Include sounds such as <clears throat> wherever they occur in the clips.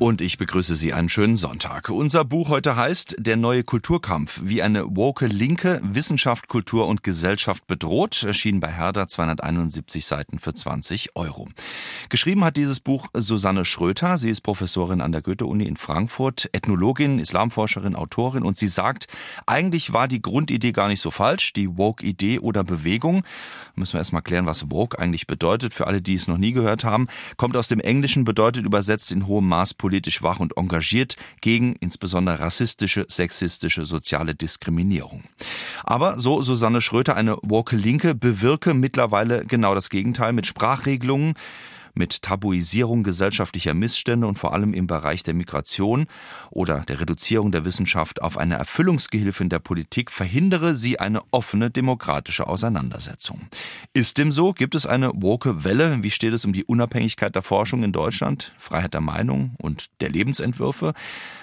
Und ich begrüße Sie einen schönen Sonntag. Unser Buch heute heißt Der neue Kulturkampf, wie eine woke Linke Wissenschaft, Kultur und Gesellschaft bedroht, erschien bei Herder 271 Seiten für 20 Euro. Geschrieben hat dieses Buch Susanne Schröter. Sie ist Professorin an der Goethe-Uni in Frankfurt, Ethnologin, Islamforscherin, Autorin und sie sagt, eigentlich war die Grundidee gar nicht so falsch, die Woke-Idee oder Bewegung. Müssen wir erstmal klären, was Woke eigentlich bedeutet. Für alle, die es noch nie gehört haben, kommt aus dem Englischen, bedeutet übersetzt in hohem Maß politisch wach und engagiert gegen insbesondere rassistische, sexistische, soziale Diskriminierung. Aber so Susanne Schröter, eine woke Linke, bewirke mittlerweile genau das Gegenteil mit Sprachregelungen, mit Tabuisierung gesellschaftlicher Missstände und vor allem im Bereich der Migration oder der Reduzierung der Wissenschaft auf eine Erfüllungsgehilfin der Politik verhindere sie eine offene demokratische Auseinandersetzung. Ist dem so? Gibt es eine woke Welle? Wie steht es um die Unabhängigkeit der Forschung in Deutschland, Freiheit der Meinung und der Lebensentwürfe?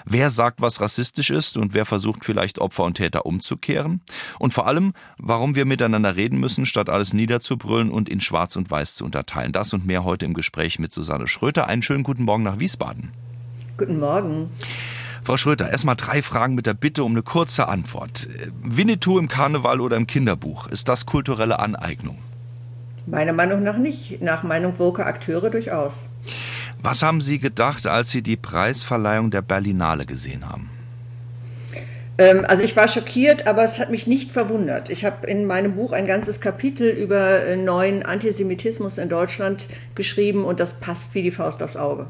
Wer sagt, was rassistisch ist und wer versucht vielleicht Opfer und Täter umzukehren? Und vor allem, warum wir miteinander reden müssen, statt alles niederzubrüllen und in Schwarz und Weiß zu unterteilen. Das und mehr heute im Gespräch mit Susanne Schröter. Einen schönen guten Morgen nach Wiesbaden. Guten Morgen. Frau Schröter, erstmal drei Fragen mit der Bitte um eine kurze Antwort. Winnetou im Karneval oder im Kinderbuch, ist das kulturelle Aneignung? Meiner Meinung nach nicht. Nach Meinung woker Akteure durchaus. Was haben Sie gedacht, als Sie die Preisverleihung der Berlinale gesehen haben? Ähm, also ich war schockiert, aber es hat mich nicht verwundert. Ich habe in meinem Buch ein ganzes Kapitel über äh, neuen Antisemitismus in Deutschland geschrieben und das passt wie die Faust aufs Auge.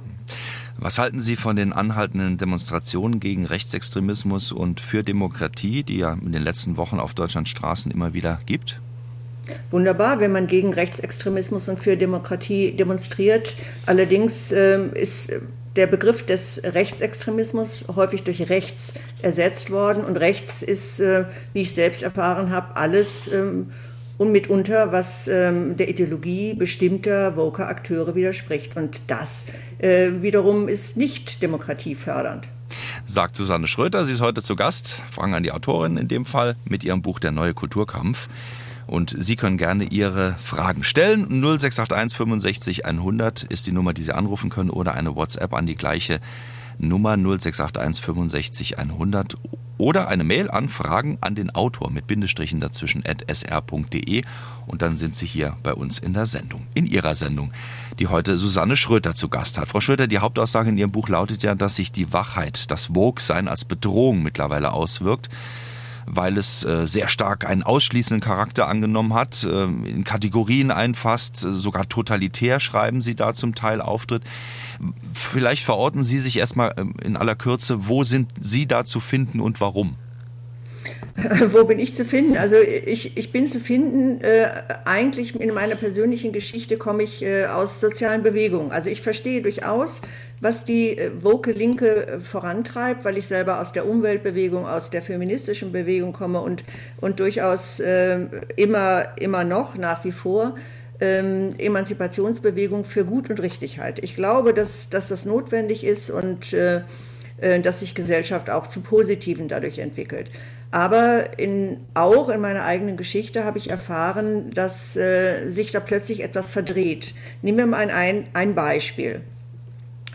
Was halten Sie von den anhaltenden Demonstrationen gegen Rechtsextremismus und für Demokratie, die ja in den letzten Wochen auf Deutschlands Straßen immer wieder gibt? Wunderbar, wenn man gegen Rechtsextremismus und für Demokratie demonstriert. Allerdings äh, ist der Begriff des Rechtsextremismus häufig durch rechts ersetzt worden. Und rechts ist, äh, wie ich selbst erfahren habe, alles ähm, und mitunter, was ähm, der Ideologie bestimmter woker Akteure widerspricht. Und das äh, wiederum ist nicht demokratiefördernd. Sagt Susanne Schröter, sie ist heute zu Gast, Fragen an die Autorin in dem Fall, mit ihrem Buch Der neue Kulturkampf. Und Sie können gerne Ihre Fragen stellen. 0681 65 100 ist die Nummer, die Sie anrufen können oder eine WhatsApp an die gleiche Nummer 0681 65 100 oder eine Mail an Fragen an den Autor mit Bindestrichen dazwischen at sr.de und dann sind Sie hier bei uns in der Sendung, in Ihrer Sendung, die heute Susanne Schröter zu Gast hat. Frau Schröter, die Hauptaussage in Ihrem Buch lautet ja, dass sich die Wachheit, das Woke-Sein als Bedrohung mittlerweile auswirkt weil es äh, sehr stark einen ausschließenden Charakter angenommen hat, äh, in Kategorien einfasst, äh, sogar totalitär schreiben Sie da zum Teil auftritt. Vielleicht verorten Sie sich erstmal ähm, in aller Kürze, wo sind Sie da zu finden und warum? <laughs> Wo bin ich zu finden? Also ich, ich bin zu finden, äh, eigentlich in meiner persönlichen Geschichte komme ich äh, aus sozialen Bewegungen. Also ich verstehe durchaus, was die äh, woke Linke äh, vorantreibt, weil ich selber aus der Umweltbewegung, aus der feministischen Bewegung komme und, und durchaus äh, immer, immer noch nach wie vor ähm, Emanzipationsbewegung für gut und richtig halte. Ich glaube, dass, dass das notwendig ist und äh, äh dass sich Gesellschaft auch zum Positiven dadurch entwickelt. Aber in, auch in meiner eigenen Geschichte habe ich erfahren, dass äh, sich da plötzlich etwas verdreht. Nehmen wir mal ein, ein Beispiel.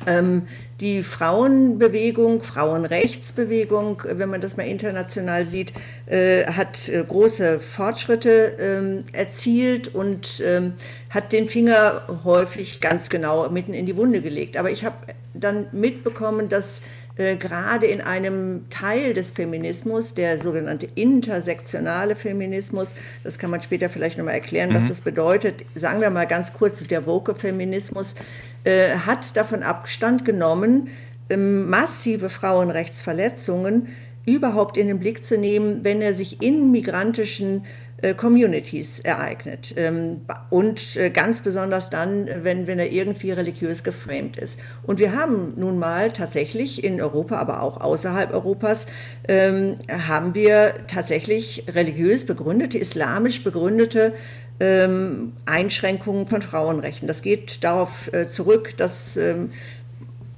Ähm, die Frauenbewegung, Frauenrechtsbewegung, wenn man das mal international sieht, äh, hat äh, große Fortschritte ähm, erzielt und ähm, hat den Finger häufig ganz genau mitten in die Wunde gelegt. Aber ich habe dann mitbekommen, dass äh, gerade in einem Teil des Feminismus, der sogenannte intersektionale Feminismus, das kann man später vielleicht nochmal erklären, mhm. was das bedeutet, sagen wir mal ganz kurz, der Woke-Feminismus, äh, hat davon Abstand genommen, äh, massive Frauenrechtsverletzungen überhaupt in den Blick zu nehmen, wenn er sich in migrantischen äh, Communities ereignet. Ähm, und äh, ganz besonders dann, wenn, wenn er irgendwie religiös geframed ist. Und wir haben nun mal tatsächlich in Europa, aber auch außerhalb Europas, ähm, haben wir tatsächlich religiös begründete, islamisch begründete ähm, Einschränkungen von Frauenrechten. Das geht darauf äh, zurück, dass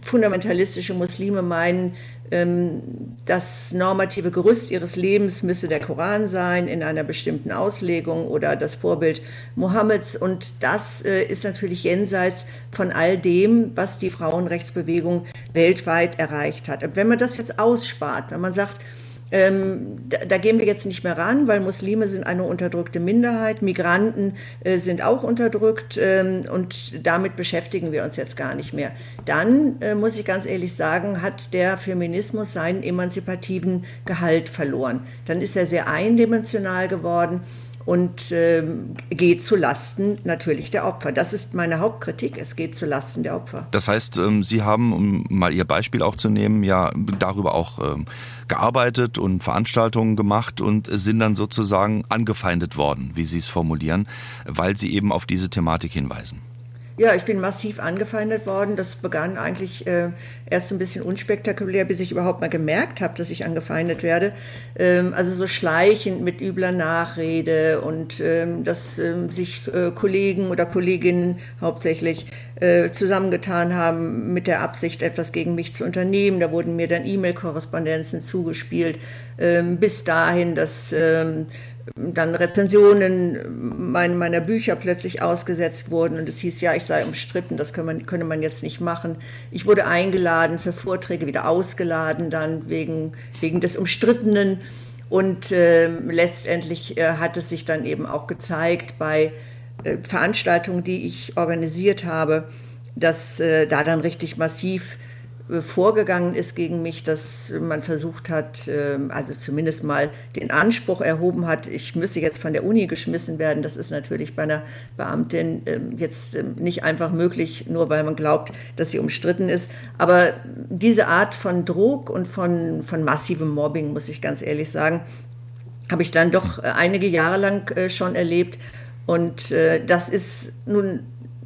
fundamentalistische Muslime meinen, ähm, das normative Gerüst ihres Lebens müsse der Koran sein in einer bestimmten Auslegung oder das Vorbild Mohammeds. Und das äh, ist natürlich jenseits von all dem, was die Frauenrechtsbewegung weltweit erreicht hat. Und wenn man das jetzt ausspart, wenn man sagt, ähm, da, da, gehen wir jetzt nicht mehr ran, weil Muslime sind eine unterdrückte Minderheit, Migranten äh, sind auch unterdrückt ähm, und damit beschäftigen wir uns jetzt gar nicht mehr. Dann äh, muss ich ganz ehrlich sagen, hat der Feminismus seinen emanzipativen Gehalt verloren. Dann ist er sehr eindimensional geworden und ähm, geht zu Lasten natürlich der Opfer. Das ist meine Hauptkritik. Es geht zu Lasten der Opfer. Das heißt, ähm, Sie haben, um mal Ihr Beispiel auch zu nehmen, ja darüber auch ähm, gearbeitet und Veranstaltungen gemacht und sind dann sozusagen angefeindet worden, wie Sie es formulieren, weil Sie eben auf diese Thematik hinweisen. Ja, ich bin massiv angefeindet worden. Das begann eigentlich äh, erst ein bisschen unspektakulär, bis ich überhaupt mal gemerkt habe, dass ich angefeindet werde. Ähm, also so schleichend mit übler Nachrede und ähm, dass ähm, sich äh, Kollegen oder Kolleginnen hauptsächlich äh, zusammengetan haben mit der Absicht, etwas gegen mich zu unternehmen. Da wurden mir dann E-Mail-Korrespondenzen zugespielt, ähm, bis dahin, dass ähm, dann Rezensionen meiner Bücher plötzlich ausgesetzt wurden und es hieß, ja, ich sei umstritten, das könne man, könne man jetzt nicht machen. Ich wurde eingeladen für Vorträge, wieder ausgeladen dann wegen, wegen des Umstrittenen und äh, letztendlich äh, hat es sich dann eben auch gezeigt bei äh, Veranstaltungen, die ich organisiert habe, dass äh, da dann richtig massiv vorgegangen ist gegen mich, dass man versucht hat, ähm, also zumindest mal den Anspruch erhoben hat, ich müsse jetzt von der Uni geschmissen werden. Das ist natürlich bei einer Beamtin ähm, jetzt ähm, nicht einfach möglich, nur weil man glaubt, dass sie umstritten ist. Aber diese Art von Druck und von, von massivem Mobbing, muss ich ganz ehrlich sagen, habe ich dann doch äh, einige Jahre lang äh, schon erlebt. Und äh, das ist nun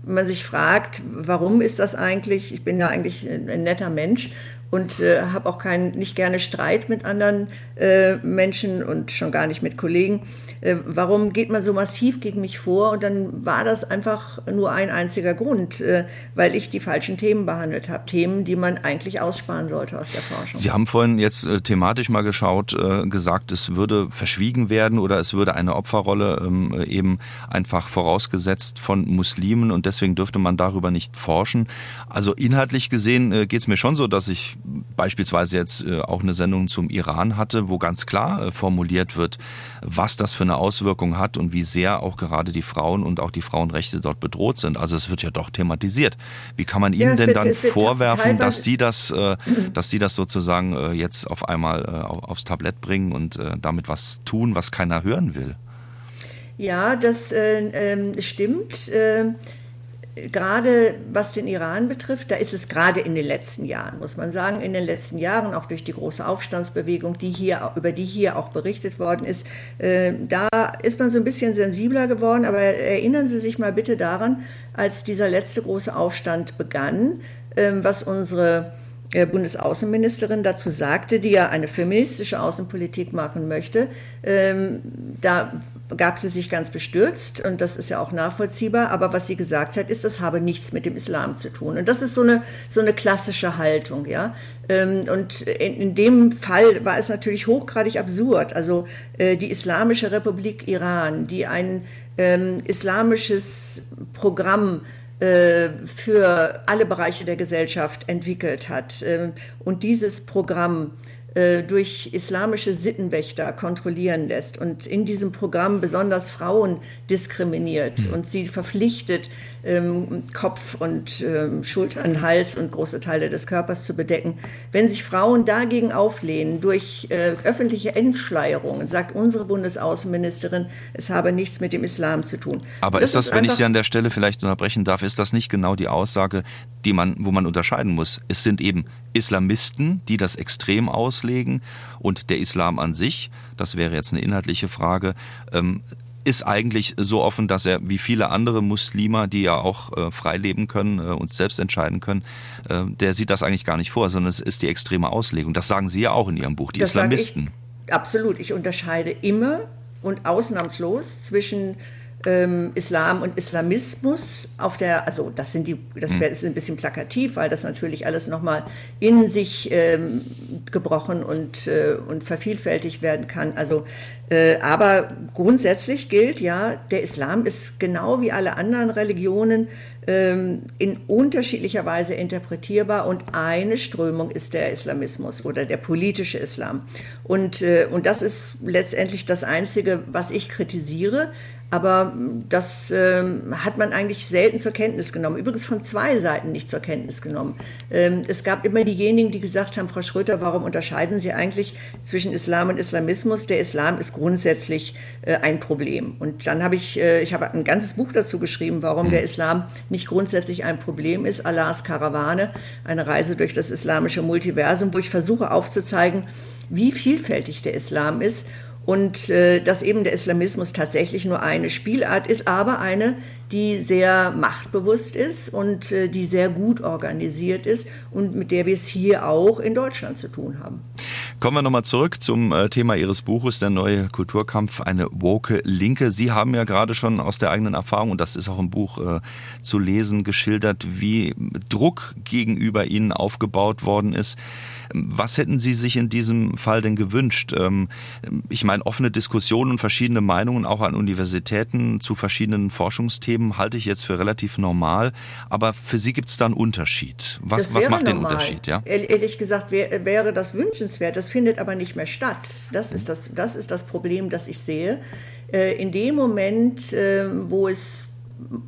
man sich fragt, warum ist das eigentlich? Ich bin ja eigentlich ein netter Mensch und äh, habe auch kein, nicht gerne Streit mit anderen äh, Menschen und schon gar nicht mit Kollegen. Äh, warum geht man so massiv gegen mich vor? Und dann war das einfach nur ein einziger Grund, äh, weil ich die falschen Themen behandelt habe. Themen, die man eigentlich aussparen sollte aus der Forschung. Sie haben vorhin jetzt äh, thematisch mal geschaut, äh, gesagt, es würde verschwiegen werden oder es würde eine Opferrolle ähm, eben einfach vorausgesetzt von Muslimen und deswegen dürfte man darüber nicht forschen. Also inhaltlich gesehen geht es mir schon so, dass ich beispielsweise jetzt äh, auch eine Sendung zum Iran hatte, wo ganz klar äh, formuliert wird, was das für eine Auswirkung hat und wie sehr auch gerade die Frauen und auch die Frauenrechte dort bedroht sind. Also es wird ja doch thematisiert. Wie kann man ihnen ja, denn wird, dann vorwerfen, dass sie das, äh, dass sie das sozusagen jetzt auf einmal aufs Tablett bringen und damit was tun, was keiner hören will? Ja, das äh, stimmt. Äh, gerade was den Iran betrifft, da ist es gerade in den letzten Jahren, muss man sagen, in den letzten Jahren, auch durch die große Aufstandsbewegung, die hier, über die hier auch berichtet worden ist, äh, da ist man so ein bisschen sensibler geworden. Aber erinnern Sie sich mal bitte daran, als dieser letzte große Aufstand begann, äh, was unsere äh, Bundesaußenministerin dazu sagte, die ja eine feministische Außenpolitik machen möchte, ähm, da gab sie sich ganz bestürzt und das ist ja auch nachvollziehbar. Aber was sie gesagt hat, ist, das habe nichts mit dem Islam zu tun. Und das ist so eine, so eine klassische Haltung, ja. Ähm, und in, in dem Fall war es natürlich hochgradig absurd. Also äh, die Islamische Republik Iran, die ein ähm, islamisches Programm äh, für alle Bereiche der Gesellschaft entwickelt hat. Ähm, und dieses Programm durch islamische Sittenwächter kontrollieren lässt und in diesem Programm besonders Frauen diskriminiert mhm. und sie verpflichtet, ähm, Kopf und ähm, Schultern, Hals und große Teile des Körpers zu bedecken. Wenn sich Frauen dagegen auflehnen durch äh, öffentliche Entschleierungen, sagt unsere Bundesaußenministerin, es habe nichts mit dem Islam zu tun. Aber das ist das, ist wenn ich Sie an der Stelle vielleicht unterbrechen darf, ist das nicht genau die Aussage, die man, wo man unterscheiden muss? Es sind eben Islamisten, die das extrem auslegen und der Islam an sich, das wäre jetzt eine inhaltliche Frage, ähm, ist eigentlich so offen, dass er wie viele andere Muslime, die ja auch äh, frei leben können äh, und selbst entscheiden können, äh, der sieht das eigentlich gar nicht vor, sondern es ist die extreme Auslegung. Das sagen Sie ja auch in Ihrem Buch, die das Islamisten. Ich, absolut. Ich unterscheide immer und ausnahmslos zwischen ähm, Islam und Islamismus auf der, also das sind die, das Hm. wär- ist ein bisschen plakativ, weil das natürlich alles nochmal in sich ähm, gebrochen und, äh, und vervielfältigt werden kann. Also, äh, aber grundsätzlich gilt ja, der Islam ist genau wie alle anderen Religionen ähm, in unterschiedlicher Weise interpretierbar und eine Strömung ist der Islamismus oder der politische Islam. Und, äh, und das ist letztendlich das Einzige, was ich kritisiere. Aber das ähm, hat man eigentlich selten zur Kenntnis genommen. Übrigens von zwei Seiten nicht zur Kenntnis genommen. Ähm, es gab immer diejenigen, die gesagt haben, Frau Schröter, warum unterscheiden Sie eigentlich zwischen Islam und Islamismus? Der Islam ist grundsätzlich äh, ein Problem. Und dann habe ich, äh, ich habe ein ganzes Buch dazu geschrieben, warum der Islam nicht grundsätzlich ein Problem ist. Allahs Karawane, eine Reise durch das islamische Multiversum, wo ich versuche aufzuzeigen, wie vielfältig der Islam ist und äh, dass eben der Islamismus tatsächlich nur eine Spielart ist, aber eine, die sehr machtbewusst ist und äh, die sehr gut organisiert ist und mit der wir es hier auch in Deutschland zu tun haben. Kommen wir nochmal zurück zum äh, Thema Ihres Buches, der neue Kulturkampf, eine woke Linke. Sie haben ja gerade schon aus der eigenen Erfahrung, und das ist auch im Buch äh, zu lesen, geschildert, wie Druck gegenüber Ihnen aufgebaut worden ist. Was hätten Sie sich in diesem Fall denn gewünscht? Ähm, ich meine, offene Diskussionen und verschiedene Meinungen auch an Universitäten zu verschiedenen Forschungsthemen halte ich jetzt für relativ normal. Aber für Sie gibt es da einen Unterschied. Was, was macht den normal. Unterschied? Ja? Ehr- Ehrlich gesagt wär, wäre das wünschenswert. Das findet aber nicht mehr statt. Das ist das, das, ist das Problem, das ich sehe. Äh, in dem Moment, äh, wo es,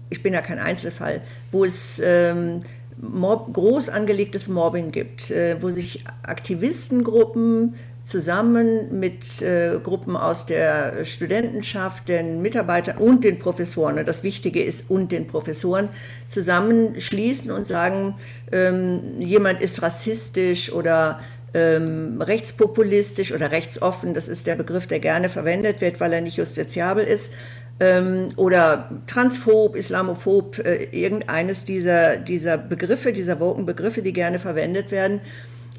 ich bin ja kein Einzelfall, wo es ähm, Mob, groß angelegtes Mobbing gibt, äh, wo sich Aktivistengruppen zusammen mit äh, Gruppen aus der Studentenschaft, den Mitarbeitern und den Professoren, das Wichtige ist und den Professoren, zusammenschließen und sagen, ähm, jemand ist rassistisch oder ähm, rechtspopulistisch oder rechtsoffen, das ist der Begriff, der gerne verwendet wird, weil er nicht justiziabel ist, ähm, oder transphob, islamophob, äh, irgendeines dieser, dieser Begriffe, dieser woken Begriffe, die gerne verwendet werden.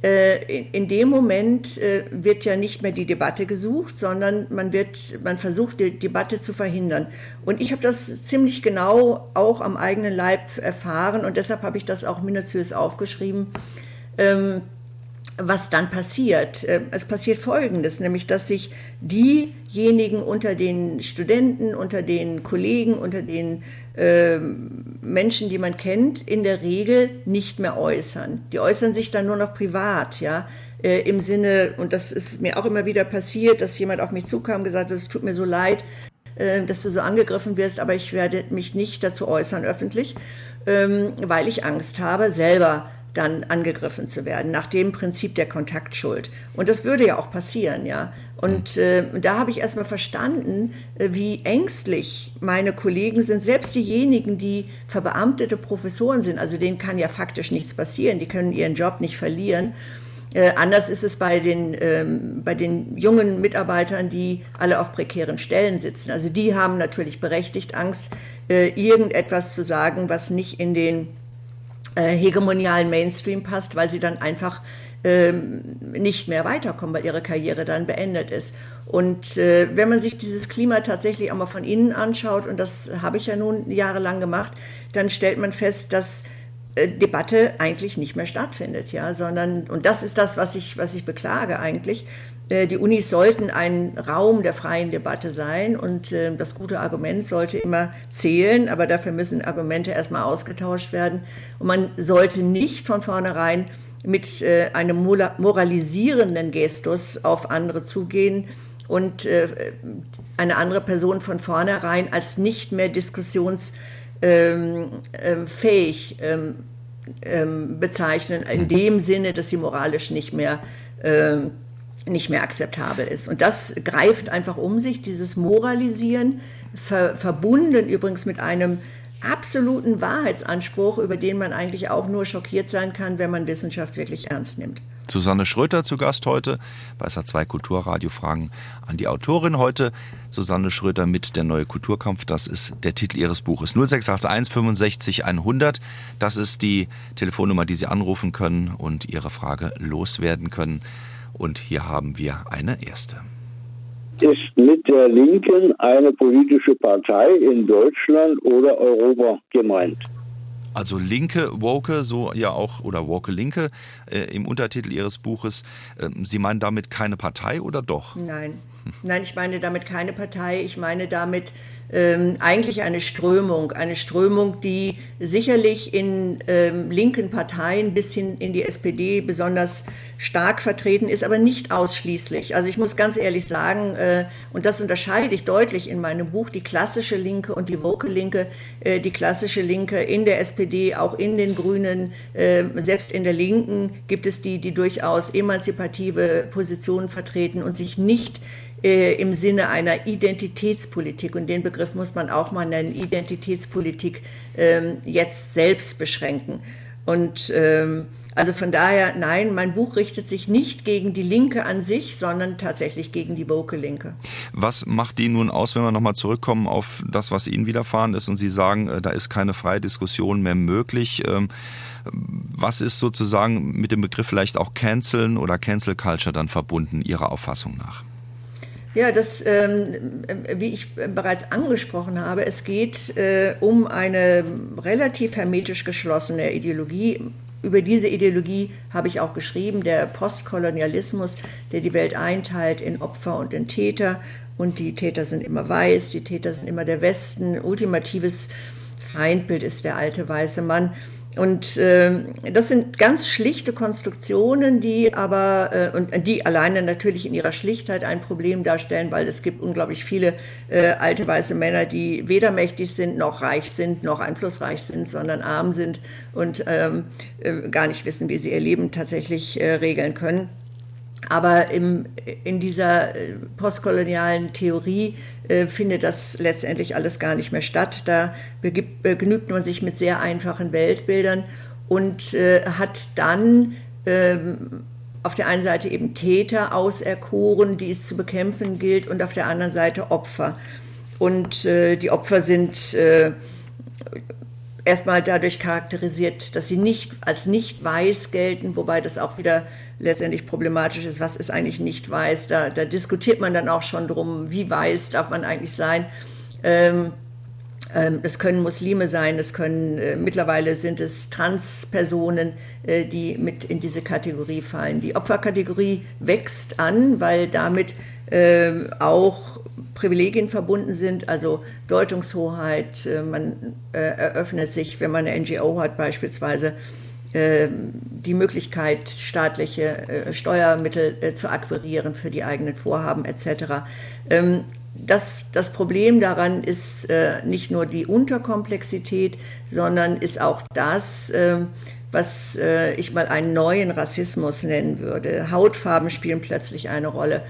Äh, in, dem Moment äh, wird ja nicht mehr die Debatte gesucht, sondern man, wird, man versucht, die Debatte zu verhindern. Und ich habe das ziemlich genau auch am eigenen Leib erfahren und deshalb habe ich das auch minutiös aufgeschrieben. Ähm, was dann passiert. Äh, Es passiert Folgendes, nämlich dass sich diejenigen unter den Studenten, unter den Kollegen, unter den äh, Menschen, die man kennt, in der Regel nicht mehr äußern. Die äußern sich dann nur noch privat, ja. Äh, Im Sinne, und das ist mir auch immer wieder passiert, dass jemand auf mich zukam und gesagt hat, es tut mir so leid, äh, dass du so angegriffen wirst, aber ich werde mich nicht dazu äußern öffentlich, ähm, weil ich Angst habe, selber dann angegriffen zu werden, nach dem Prinzip der Kontaktschuld. Und das würde ja auch passieren, ja. Und äh, da habe ich erstmal verstanden, äh, wie ängstlich meine Kollegen sind, selbst diejenigen, die verbeamtete Professoren sind, also denen kann ja faktisch nichts passieren, die können ihren Job nicht verlieren. Äh, anders ist es bei den, ähm, bei den jungen Mitarbeitern, die alle auf prekären Stellen sitzen. Also die haben natürlich berechtigt Angst, äh, irgendetwas zu sagen, was nicht in den äh, hegemonialen Mainstream passt, weil sie dann einfach ähm, nicht mehr weiterkommen, weil ihre Karriere dann beendet ist. Und äh, wenn man sich dieses Klima tatsächlich auch mal von innen anschaut, und das habe ich ja nun jahrelang gemacht, dann stellt man fest, dass äh, Debatte eigentlich nicht mehr stattfindet, ja, sondern, und das ist das, was ich, was ich beklage eigentlich, die Unis sollten ein Raum der freien Debatte sein und äh, das gute Argument sollte immer zählen, aber dafür müssen Argumente erstmal ausgetauscht werden. Und man sollte nicht von vornherein mit äh, einem moralisierenden Gestus auf andere zugehen und äh, eine andere Person von vornherein als nicht mehr diskussionsfähig ähm, ähm, ähm, bezeichnen, in dem Sinne, dass sie moralisch nicht mehr nicht mehr akzeptabel ist. Und das greift einfach um sich, dieses Moralisieren, ver verbunden übrigens mit einem absoluten Wahrheitsanspruch, über den man eigentlich auch nur schockiert sein kann, wenn man Wissenschaft wirklich ernst nimmt. Susanne Schröter zu Gast heute bei SA2 Kulturradio Fragen an die Autorin heute. Susanne Schröter mit der neue Kulturkampf, das ist der Titel ihres Buches. 0681 65 100, das ist die Telefonnummer, die Sie anrufen können und Ihre Frage loswerden können. Und hier haben wir eine erste. ist mit der Linken eine politische Partei in Deutschland oder Europa gemeint? Also Linke, Woke, so ja auch, oder Woke Linke äh, im Untertitel Ihres Buches. Äh, Sie meinen damit keine Partei oder doch? Nein. Nein, ich meine damit keine Partei. Ich meine damit ähm, eigentlich eine Strömung, eine Strömung, die sicherlich in ähm, linken Parteien bis hin in die SPD besonders stark vertreten ist, aber nicht ausschließlich. Also ich muss ganz ehrlich sagen, äh, und das unterscheide ich deutlich in meinem Buch, die klassische Linke und die woke Linke, äh, die klassische Linke in der SPD, auch in den Grünen, äh, selbst in der Linken gibt es die, die durchaus emanzipative Positionen vertreten und sich nicht äh, im Sinne einer Identitätspolitik, und den Begriff muss man auch mal nennen, Identitätspolitik ähm, jetzt selbst beschränken. Und ähm, also von daher, nein, mein Buch richtet sich nicht gegen die Linke an sich, sondern tatsächlich gegen die woke Linke. Was macht die nun aus, wenn wir nochmal zurückkommen auf das, was Ihnen widerfahren ist und Sie sagen, äh, da ist keine freie Diskussion mehr möglich? Ähm, was ist sozusagen mit dem Begriff vielleicht auch Canceln oder Cancel Culture dann verbunden, Ihrer Auffassung nach? Ja, das, ähm, wie ich bereits angesprochen habe, es geht äh, um eine relativ hermetisch geschlossene Ideologie. Über diese Ideologie habe ich auch geschrieben, der Postkolonialismus, der die Welt einteilt in Opfer und in Täter. Und die Täter sind immer weiß, die Täter sind immer der Westen. Ultimatives Feindbild ist der alte weiße Mann. Und äh, das sind ganz schlichte Konstruktionen, die aber äh, und die alleine natürlich in ihrer Schlichtheit ein Problem darstellen, weil es gibt unglaublich viele äh, alte weiße Männer, die weder mächtig sind, noch reich sind, noch einflussreich sind, sondern arm sind und ähm, äh, gar nicht wissen, wie sie ihr Leben tatsächlich äh, regeln können. Aber im, in dieser äh, postkolonialen Theorie äh, findet das letztendlich alles gar nicht mehr statt. Da begnügt man sich mit sehr einfachen Weltbildern und äh, hat dann ähm, auf der einen Seite eben Täter auserkoren, die es zu bekämpfen gilt, und auf der anderen Seite Opfer. Und äh, die Opfer sind äh, erstmal dadurch charakterisiert, dass sie nicht als nicht weiß gelten, wobei das auch wieder letztendlich problematisch ist. Was ist eigentlich nicht weiß? Da, da diskutiert man dann auch schon drum, wie weiß darf man eigentlich sein. Ähm, ähm, können Muslime sein, es können äh, mittlerweile sind es Transpersonen, äh, die mit in diese Kategorie fallen. Die Opferkategorie wächst an, weil damit äh, auch Privilegien verbunden sind, also Deutungshoheit. Äh, man äh, eröffnet sich, wenn man eine NGO hat beispielsweise, äh, die Möglichkeit, staatliche Steuermittel zu akquirieren für die eigenen Vorhaben etc. Ähm, das, das Problem daran ist nicht nur die Unterkomplexität, sondern ist auch das, was ich mal einen neuen Rassismus nennen würde. Hautfarben spielen plötzlich eine Rolle.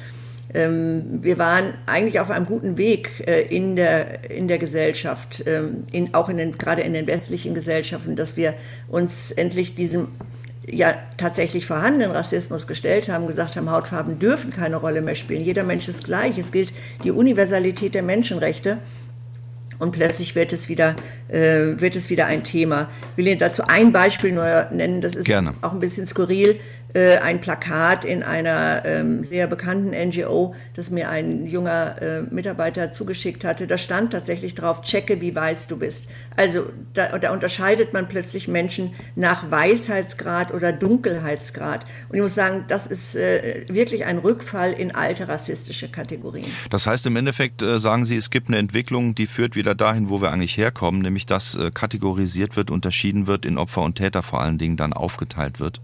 Ähm, wir waren eigentlich auf einem guten Weg äh, in, der, in der Gesellschaft, ähm, in, auch in den, gerade in den westlichen Gesellschaften, dass wir uns endlich diesem ja tatsächlich vorhandenen Rassismus gestellt haben, gesagt haben, Hautfarben dürfen keine Rolle mehr spielen. Jeder Mensch ist gleich. Es gilt die Universalität der Menschenrechte. Und plötzlich wird es wieder, äh, wird es wieder ein Thema. Ich will Ihnen dazu ein Beispiel nur nennen. Das ist Gerne. auch ein bisschen skurril. Äh, ein Plakat in einer ähm, sehr bekannten NGO, das mir ein junger äh, Mitarbeiter zugeschickt hatte. Da stand tatsächlich drauf, checke, wie weiß du bist. Also da, da unterscheidet man plötzlich Menschen nach Weisheitsgrad oder Dunkelheitsgrad. Und ich muss sagen, das ist äh, wirklich ein Rückfall in alte rassistische Kategorien. Das heißt im Endeffekt, äh, sagen Sie, es gibt eine Entwicklung, die führt wieder dahin, wo wir eigentlich herkommen, nämlich dass äh, kategorisiert wird, unterschieden wird, in Opfer und Täter vor allen Dingen dann aufgeteilt wird.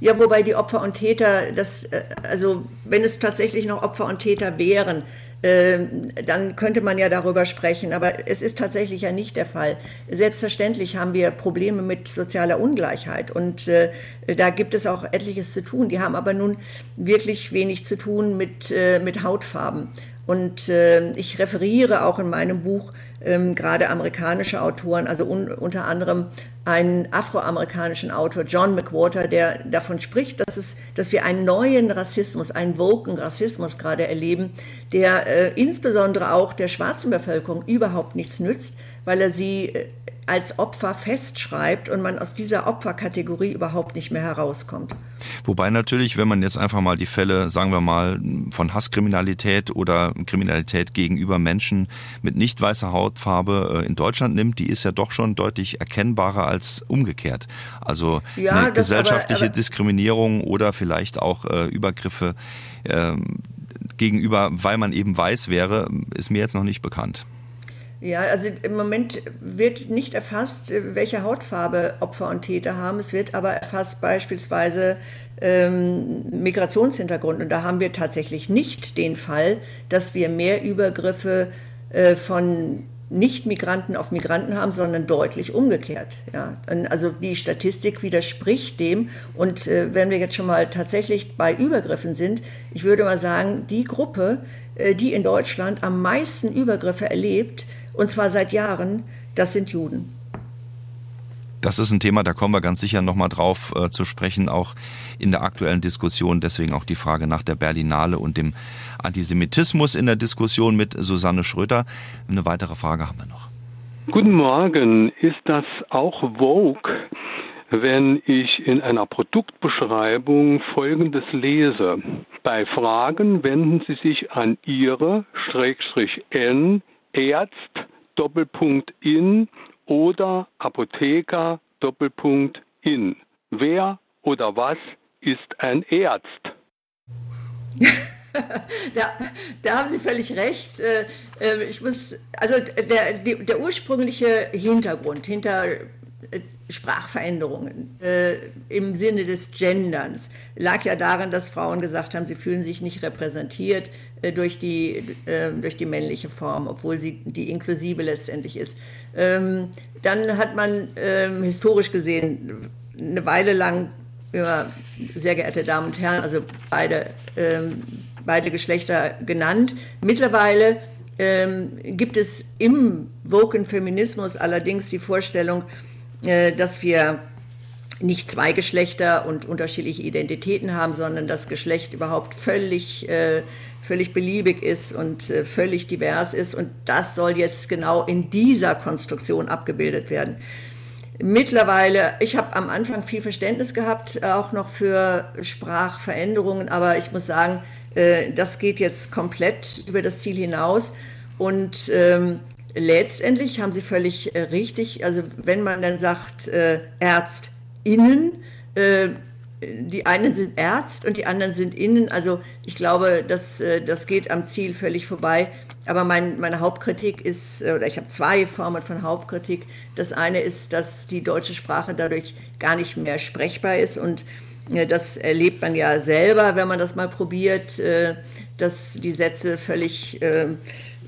Ja, wobei die Opfer und Täter, das, äh, also wenn es tatsächlich noch Opfer und Täter wären, äh, dann könnte man ja darüber sprechen. Aber es ist tatsächlich ja nicht der Fall. Selbstverständlich haben wir Probleme mit sozialer Ungleichheit und äh, da gibt es auch etliches zu tun. Die haben aber nun wirklich wenig zu tun mit, äh, mit Hautfarben. Und ich referiere auch in meinem Buch ähm, gerade amerikanische Autoren, also un unter anderem einen afroamerikanischen Autor, John McWhorter, der davon spricht, dass, es, dass wir einen neuen Rassismus, einen woken Rassismus gerade erleben, der äh, insbesondere auch der schwarzen Bevölkerung überhaupt nichts nützt, weil er sie äh, als Opfer festschreibt und man aus dieser Opferkategorie überhaupt nicht mehr herauskommt. Wobei natürlich, wenn man jetzt einfach mal die Fälle, sagen wir mal, von Hasskriminalität oder Kriminalität gegenüber Menschen mit nicht weißer Hautfarbe äh, in Deutschland nimmt, die ist ja doch schon deutlich erkennbarer als umgekehrt. Also ja, eine gesellschaftliche aber, aber Diskriminierung oder vielleicht auch äh, Übergriffe äh, gegenüber, weil man eben weiß wäre, ist mir jetzt noch nicht bekannt. Ja, also im Moment wird nicht erfasst, welche Hautfarbe Opfer und Täter haben. Es wird aber erfasst beispielsweise ähm, Migrationshintergrund. Und da haben wir tatsächlich nicht den Fall, dass wir mehr Übergriffe äh, von nicht-Migranten auf Migranten haben, sondern deutlich umgekehrt. Ja. Also die Statistik widerspricht dem. Und äh, wenn wir jetzt schon mal tatsächlich bei Übergriffen sind, ich würde mal sagen, die Gruppe, äh, die in Deutschland am meisten Übergriffe erlebt, und zwar seit Jahren, das sind Juden. Das ist ein Thema, da kommen wir ganz sicher nochmal drauf äh, zu sprechen, auch in der aktuellen Diskussion. Deswegen auch die Frage nach der Berlinale und dem Antisemitismus in der Diskussion mit Susanne Schröter. Eine weitere Frage haben wir noch. Guten Morgen. Ist das auch Vogue, wenn ich in einer Produktbeschreibung Folgendes lese? Bei Fragen wenden Sie sich an Ihre Schrägstrich N Ärzt Doppelpunkt in oder Apotheker Doppelpunkt in. Wer oder was ist ein Ärzt? <laughs> da, da, haben Sie völlig recht. Äh, äh, ich muss, also der, der ursprüngliche Hintergrund hinter äh, Sprachveränderungen äh, im Sinne des Genderns lag ja darin, dass Frauen gesagt haben, sie fühlen sich nicht repräsentiert durch, die, äh, durch die männliche Form, obwohl sie die inklusive letztendlich ist. Ähm, dann hat man ähm, historisch gesehen eine Weile lang immer sehr geehrte Damen und Herren, also beide, ähm, beide Geschlechter genannt. Mittlerweile ähm, gibt es im Woken Feminismus allerdings die Vorstellung, äh, dass wir nicht zwei Geschlechter und unterschiedliche Identitäten haben, sondern das Geschlecht überhaupt völlig, äh, völlig beliebig ist und äh, völlig divers ist. Und das soll jetzt genau in dieser Konstruktion abgebildet werden. Mittlerweile, ich habe am Anfang viel Verständnis gehabt, auch noch für Sprachveränderungen, aber ich muss sagen, das geht jetzt komplett über das Ziel hinaus. Und ähm, letztendlich haben Sie völlig äh, richtig, also wenn man dann sagt äh, ÄrztInnen, äh, die einen sind Ärzt und die anderen sind Innen. Also ich glaube, das, äh, das geht am Ziel völlig vorbei. Aber mein, meine Hauptkritik ist, äh, oder ich habe zwei Formen von Hauptkritik. Das eine ist, dass die deutsche Sprache dadurch gar nicht mehr sprechbar ist und äh, das erlebt man ja selber, wenn man das mal probiert, dass die Sätze völlig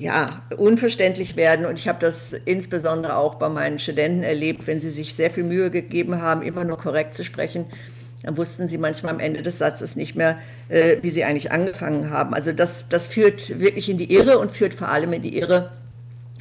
ja, unverständlich werden. Und ich habe das insbesondere auch bei meinen Studenten erlebt, wenn sie sich sehr viel Mühe gegeben haben, immer nur korrekt zu sprechen. Dann wussten sie manchmal am Ende des Satzes nicht mehr, äh, wie sie eigentlich angefangen haben. Also das, das führt wirklich in die Irre und führt vor allem in die Irre,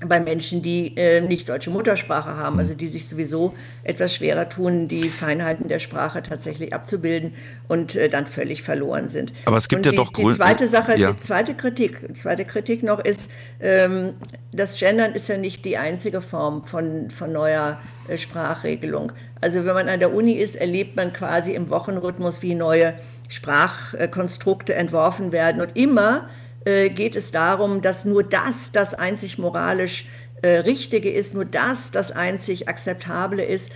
bei Menschen, die äh, nicht deutsche Muttersprache haben, also die sich sowieso etwas schwerer tun, die Feinheiten der Sprache tatsächlich abzubilden und äh, dann völlig verloren sind. Aber es gibt und ja die, doch die zweite Sache, ja. die zweite Kritik, die zweite Kritik noch ist, ähm, das Gendern ist ja nicht die einzige Form von, von neuer äh, Sprachregelung. Also wenn man an der Uni ist, erlebt man quasi im Wochenrhythmus, wie neue Sprachkonstrukte entworfen werden und immer äh, geht es darum, dass nur das das einzig moralisch äh, Richtige ist, nur das das einzig Akzeptable ist.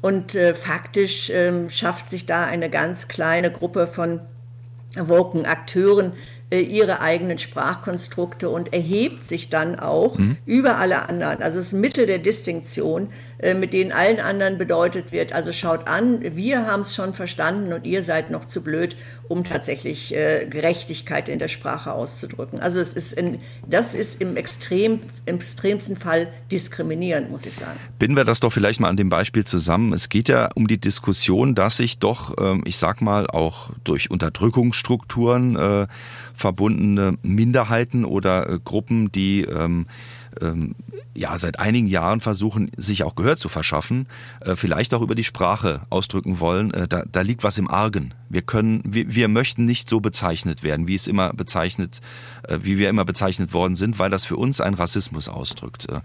Und äh, faktisch ähm, schafft sich da eine ganz kleine Gruppe von woken Akteuren äh, ihre eigenen Sprachkonstrukte und erhebt sich dann auch mhm. über alle anderen. Also das Mittel der Distinktion, mit denen allen anderen bedeutet wird, also schaut an, wir haben es schon verstanden und ihr seid noch zu blöd, um tatsächlich äh, Gerechtigkeit in der Sprache auszudrücken. Also es ist in, das ist im, extrem, im extremsten Fall diskriminierend, muss ich sagen. Binden wir das doch vielleicht mal an dem Beispiel zusammen. Es geht ja um die Diskussion, dass sich doch, ähm, ich sag mal, auch durch Unterdrückungsstrukturen verbundene Minderheiten oder äh, Gruppen, die ähm, ähm, ja seit einigen Jahren versuchen, sich auch Gehör zu verschaffen, äh, vielleicht auch über die Sprache ausdrücken wollen. Äh, da, da liegt was im Argen. Wir können, wir, wir möchten nicht so bezeichnet werden, wie es immer bezeichnet, äh, wie wir immer bezeichnet worden sind, weil das für uns ein Rassismus ausdrückt. Äh,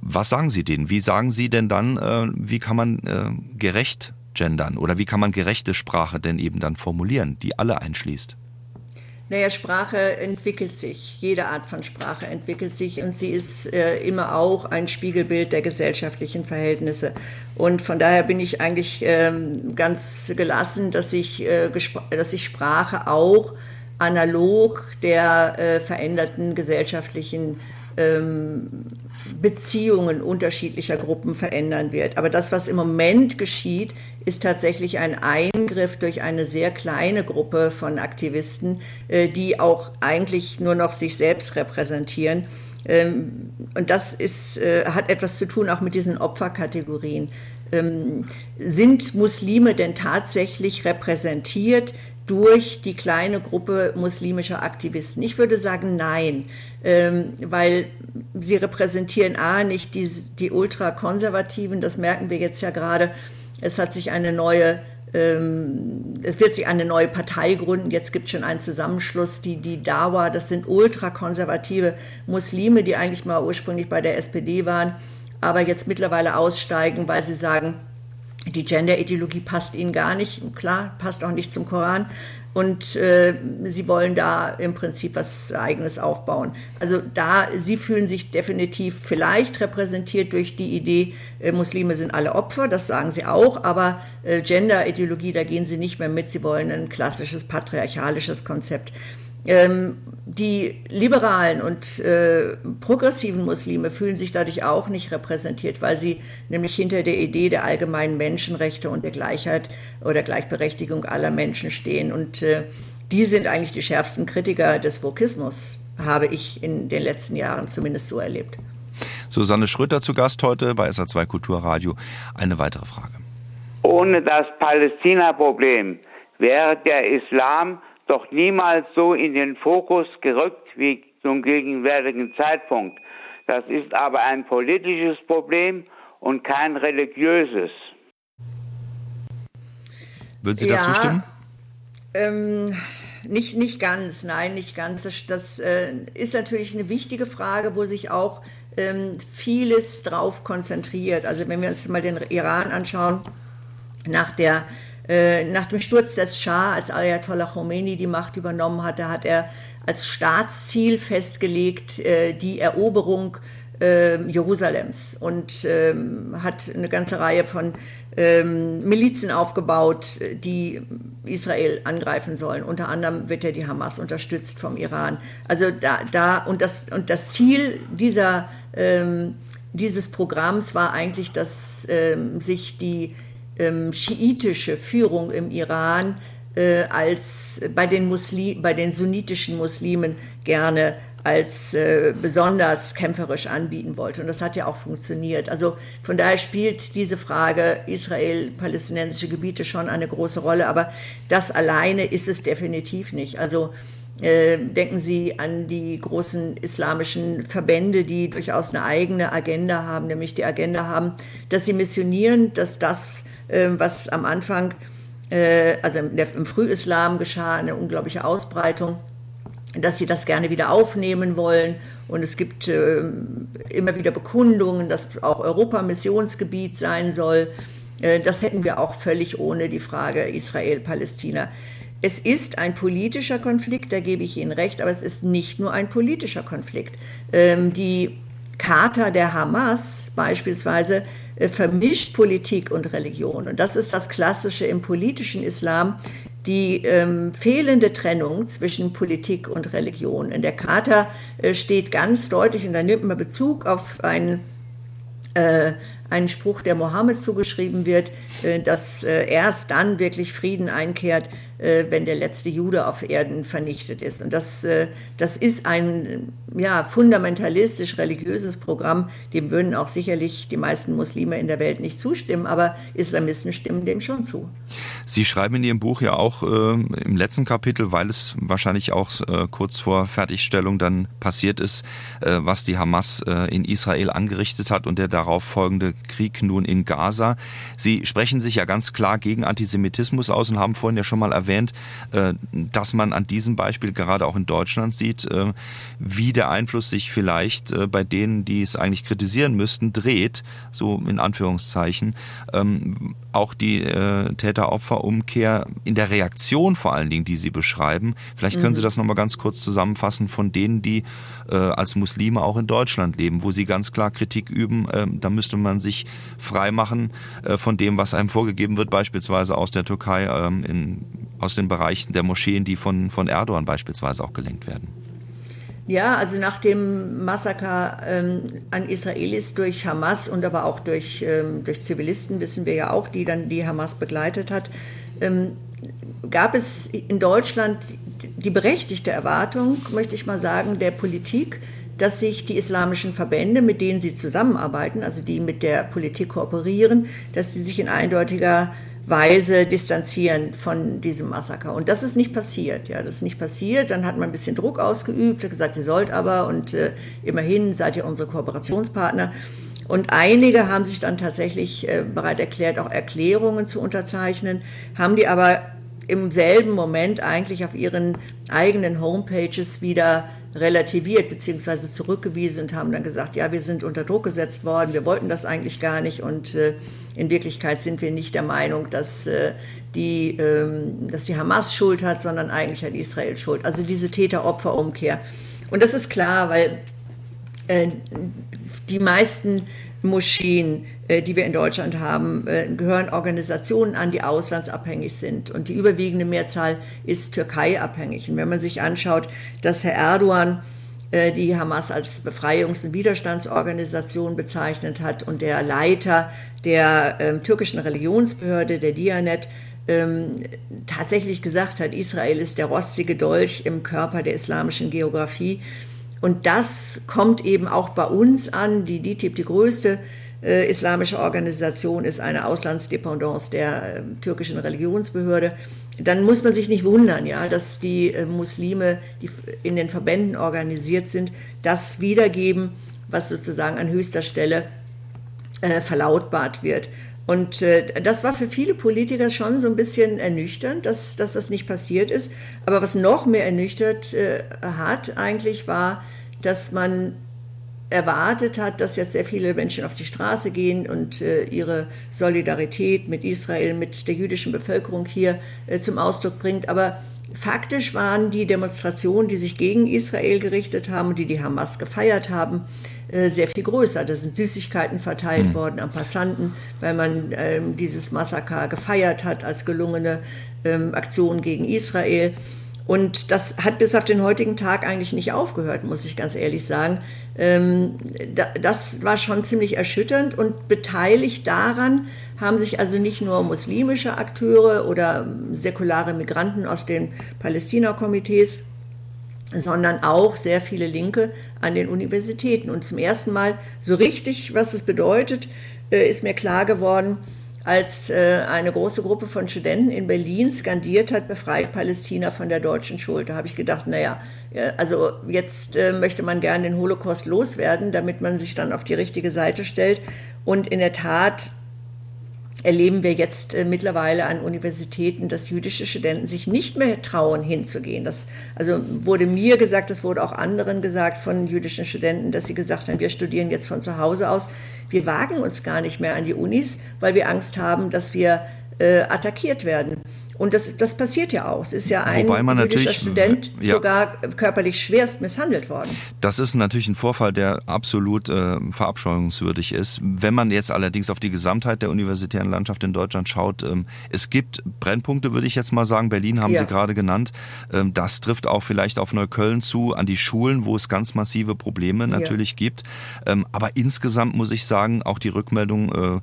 was sagen Sie denen? Wie sagen Sie denn dann, äh, wie kann man äh, gerecht gendern oder wie kann man gerechte Sprache denn eben dann formulieren, die alle einschließt? Naja, Sprache entwickelt sich, jede Art von Sprache entwickelt sich und sie ist äh, immer auch ein Spiegelbild der gesellschaftlichen Verhältnisse. Und von daher bin ich eigentlich ähm, ganz gelassen, dass ich, äh, dass ich Sprache auch analog der äh, veränderten gesellschaftlichen ähm, Beziehungen unterschiedlicher Gruppen verändern wird. Aber das, was im Moment geschieht, ist tatsächlich ein Eingriff durch eine sehr kleine Gruppe von Aktivisten, äh, die auch eigentlich nur noch sich selbst repräsentieren. Ähm, und das ist, äh, hat etwas zu tun auch mit diesen Opferkategorien. Ähm, sind Muslime denn tatsächlich repräsentiert? Durch die kleine Gruppe muslimischer Aktivisten? Ich würde sagen nein, ähm, weil sie repräsentieren A nicht die, die Ultrakonservativen, das merken wir jetzt ja gerade. Es hat sich eine neue ähm, es wird sich eine neue Partei gründen. Jetzt gibt es schon einen Zusammenschluss, die, die Dawa, das sind ultrakonservative Muslime, die eigentlich mal ursprünglich bei der SPD waren, aber jetzt mittlerweile aussteigen, weil sie sagen, die Gender-Ideologie passt ihnen gar nicht, klar, passt auch nicht zum Koran. Und äh, sie wollen da im Prinzip was Eigenes aufbauen. Also da, sie fühlen sich definitiv vielleicht repräsentiert durch die Idee, äh, Muslime sind alle Opfer, das sagen sie auch, aber äh, Gender-Ideologie, da gehen sie nicht mehr mit. Sie wollen ein klassisches patriarchalisches Konzept. Ähm, die liberalen und äh, progressiven Muslime fühlen sich dadurch auch nicht repräsentiert, weil sie nämlich hinter der Idee der allgemeinen Menschenrechte und der Gleichheit oder Gleichberechtigung aller Menschen stehen. Und äh, die sind eigentlich die schärfsten Kritiker des Wokismus, habe ich in den letzten Jahren zumindest so erlebt. Susanne Schröter zu Gast heute bei SA2 Kulturradio. Eine weitere Frage. Ohne das Palästina-Problem wäre der Islam doch niemals so in den Fokus gerückt wie zum gegenwärtigen Zeitpunkt. Das ist aber ein politisches Problem und kein religiöses. Würden Sie ja, dazu stimmen? Ähm, nicht, nicht ganz, nein, nicht ganz. Das, das äh, ist natürlich eine wichtige Frage, wo sich auch ähm, vieles drauf konzentriert. Also wenn wir uns mal den Iran anschauen, nach der äh, nach dem Sturz des Schah, als Ayatollah Khomeini die Macht übernommen hatte, hat er als Staatsziel festgelegt äh, die Eroberung äh, Jerusalems und ähm, hat eine ganze Reihe von ähm, Milizen aufgebaut, die Israel angreifen sollen. Unter anderem wird ja die Hamas unterstützt vom Iran. Also da, da und das und das Ziel dieser ähm, dieses Programms war eigentlich, dass ähm, sich die ähm, schiitische Führung im Iran äh, als bei den, Muslim, bei den sunnitischen Muslimen gerne als äh, besonders kämpferisch anbieten wollte. Und das hat ja auch funktioniert. Also von daher spielt diese Frage Israel-palästinensische Gebiete schon eine große Rolle. Aber das alleine ist es definitiv nicht. Also äh, denken Sie an die großen islamischen Verbände, die durchaus eine eigene Agenda haben, nämlich die Agenda haben, dass sie missionieren, dass das was am Anfang, äh, also im Frühislam geschah, eine unglaubliche Ausbreitung, dass sie das gerne wieder aufnehmen wollen. Und es gibt ähm, immer wieder Bekundungen, dass auch Europa Missionsgebiet sein soll. Äh, das hätten wir auch völlig ohne die Frage Israel-Palästina. Es ist ein politischer Konflikt, da gebe ich Ihnen recht, aber es ist nicht nur ein politischer Konflikt. Ähm, die Charta der Hamas beispielsweise äh, vermischt Politik und Religion. Und das ist das Klassische im politischen Islam, die ähm, fehlende Trennung zwischen Politik und Religion. In der Charta äh, steht ganz deutlich, und da nimmt man Bezug auf ein, äh, ein Spruch, der Mohammed zugeschrieben wird, äh, dass äh, erst dann wirklich Frieden einkehrt, äh, wenn der letzte Jude auf Erden vernichtet ist. Und das, das ist ein ja, fundamentalistisch-religiöses Programm, dem würden auch sicherlich die meisten Muslime in der Welt nicht zustimmen, aber Islamisten stimmen dem schon zu. Sie schreiben in Ihrem Buch ja auch äh, im letzten Kapitel, weil es wahrscheinlich auch äh, kurz vor Fertigstellung dann passiert ist, äh, was die Hamas in Israel angerichtet hat und der darauf folgende Krieg nun in Gaza. Sie sprechen sich ja ganz klar gegen Antisemitismus aus und haben vorhin ja schon mal erwähnt, dass man an diesem Beispiel gerade auch in Deutschland sieht, wie der Einfluss sich vielleicht bei denen, die es eigentlich kritisieren müssten, dreht, so in Anführungszeichen. Auch die Täter-Opfer-Umkehr in der Reaktion vor allen Dingen, die Sie beschreiben. Vielleicht können mhm. Sie das nochmal ganz kurz zusammenfassen von denen, die äh, als Muslime auch in Deutschland leben, wo Sie ganz klar Kritik üben. Äh, da müsste man sich freimachen äh, von dem, was einem vorgegeben wird, beispielsweise aus der Türkei, ähm, in, aus den Bereichen der Moscheen, die von, von Erdogan beispielsweise auch gelenkt werden. Ja, also nach dem Massaker ähm, an Israelis durch Hamas und aber auch durch, ähm, durch Zivilisten, wissen wir ja auch, die dann die Hamas begleitet hat, ähm, gab es in Deutschland die berechtigte Erwartung, möchte ich mal sagen, der Politik, dass sich die islamischen Verbände, mit denen sie zusammenarbeiten, also die mit der Politik kooperieren, dass sie sich in eindeutiger Weise distanzieren von diesem Massaker. Und das ist nicht passiert. Ja, das ist nicht passiert. Dann hat man ein bisschen Druck ausgeübt, hat gesagt, ihr sollt aber und äh, immerhin seid ihr unsere Kooperationspartner. Und einige haben sich dann tatsächlich äh, bereit erklärt, auch Erklärungen zu unterzeichnen, haben die aber im selben Moment eigentlich auf ihren eigenen Homepages wieder relativiert bzw. zurückgewiesen und haben dann gesagt, ja, wir sind unter Druck gesetzt worden, wir wollten das eigentlich gar nicht und äh, in Wirklichkeit sind wir nicht der Meinung, dass, äh, die, ähm, dass die Hamas Schuld hat, sondern eigentlich hat Israel Schuld. Also diese Täter-Opfer-Umkehr. Und das ist klar, weil äh, die meisten Moscheen, äh, die wir in Deutschland haben, äh, gehören Organisationen an, die auslandsabhängig sind. Und die überwiegende Mehrzahl ist Türkei-abhängig. Und wenn man sich anschaut, dass Herr Erdogan äh, die Hamas als Befreiungs- und Widerstandsorganisation bezeichnet hat und der Leiter der ähm, türkischen Religionsbehörde, der Dianet, ähm, tatsächlich gesagt hat, Israel ist der rostige Dolch im Körper der islamischen Geografie, und das kommt eben auch bei uns an. Die DITIB, die größte äh, islamische Organisation, ist eine Auslandsdependance der äh, türkischen Religionsbehörde. Dann muss man sich nicht wundern, ja, dass die äh, Muslime, die in den Verbänden organisiert sind, das wiedergeben, was sozusagen an höchster Stelle äh, verlautbart wird. Und äh, das war für viele Politiker schon so ein bisschen ernüchternd, dass, dass das nicht passiert ist. Aber was noch mehr ernüchtert äh, hat eigentlich war, dass man erwartet hat, dass jetzt sehr viele Menschen auf die Straße gehen und äh, ihre Solidarität mit Israel, mit der jüdischen Bevölkerung hier äh, zum Ausdruck bringt. Aber faktisch waren die Demonstrationen, die sich gegen Israel gerichtet haben und die die Hamas gefeiert haben, äh, sehr viel größer. Da sind Süßigkeiten verteilt mhm. worden an Passanten, weil man ähm, dieses Massaker gefeiert hat als gelungene ähm, Aktion gegen Israel. Und das hat bis auf den heutigen Tag eigentlich nicht aufgehört, muss ich ganz ehrlich sagen. Ähm, das war schon ziemlich erschütternd und beteiligt daran haben sich also nicht nur muslimische Akteure oder säkulare Migranten aus den Palästina-Komitees sondern auch sehr viele Linke an den Universitäten. Und zum ersten Mal so richtig, was es bedeutet, äh, ist mir klar geworden, als äh, eine große Gruppe von Studenten in Berlin skandiert hat, befreit Palästina von der deutschen Schuld. Da habe ich gedacht, naja, also jetzt äh, möchte man gerne den Holocaust loswerden, damit man sich dann auf die richtige Seite stellt. Und in der Tat erleben wir jetzt äh, mittlerweile an Universitäten, dass jüdische Studenten sich nicht mehr trauen, hinzugehen. Das also wurde mir gesagt, das wurde auch anderen gesagt von jüdischen Studenten, dass sie gesagt haben, wir studieren jetzt von zu Hause aus. Wir wagen uns gar nicht mehr an die Unis, weil wir Angst haben, dass wir äh, attackiert werden. Und das, das passiert ja auch. Es ist ja ein Wobei man natürlich- Student ja. sogar körperlich schwerst misshandelt worden. Das ist natürlich ein Vorfall, der absolut äh, verabscheuungswürdig ist. Wenn man jetzt allerdings auf die Gesamtheit der universitären Landschaft in Deutschland schaut, ähm, es gibt Brennpunkte, würde ich jetzt mal sagen. Berlin haben Ja. Sie gerade genannt. Ähm, das trifft auch vielleicht auf Neukölln zu, an die Schulen, wo es ganz massive Probleme natürlich gibt. Ähm, aber insgesamt muss ich sagen, auch die Rückmeldung äh,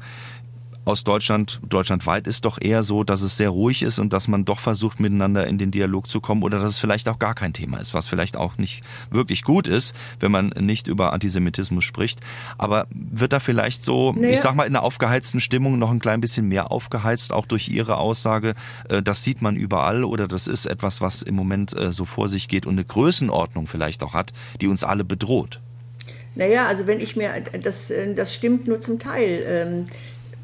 aus Deutschland, deutschlandweit ist doch eher so, dass es sehr ruhig ist und dass man doch versucht, miteinander in den Dialog zu kommen oder dass es vielleicht auch gar kein Thema ist, was vielleicht auch nicht wirklich gut ist, wenn man nicht über Antisemitismus spricht. Aber wird da vielleicht so, Naja. ich sag mal, in einer aufgeheizten Stimmung noch ein klein bisschen mehr aufgeheizt, auch durch Ihre Aussage, äh, das sieht man überall oder das ist etwas, was im Moment äh, so vor sich geht und eine Größenordnung vielleicht auch hat, die uns alle bedroht? Naja, also wenn ich mir, das, äh, das stimmt nur zum Teil.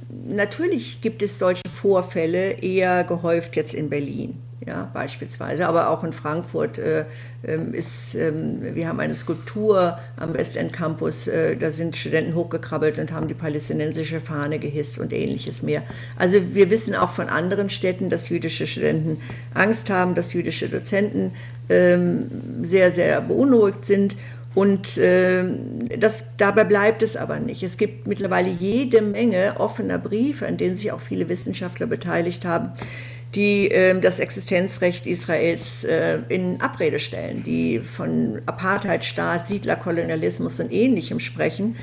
Natürlich gibt es solche Vorfälle eher gehäuft jetzt in Berlin, ja, beispielsweise, aber auch in Frankfurt äh, ähm, ist, ähm, wir haben eine Skulptur am Westend Campus, äh, da sind Studenten hochgekrabbelt und haben die palästinensische Fahne gehisst und ähnliches mehr. Also wir wissen auch von anderen Städten, dass jüdische Studenten Angst haben, dass jüdische Dozenten ähm, sehr, sehr beunruhigt sind. Und ähm, das, dabei bleibt es aber nicht. Es gibt mittlerweile jede Menge offener Briefe, an denen sich auch viele Wissenschaftler beteiligt haben, die ähm, das Existenzrecht Israels äh, in Abrede stellen, die von Apartheidstaat, Siedlerkolonialismus und Ähnlichem sprechen.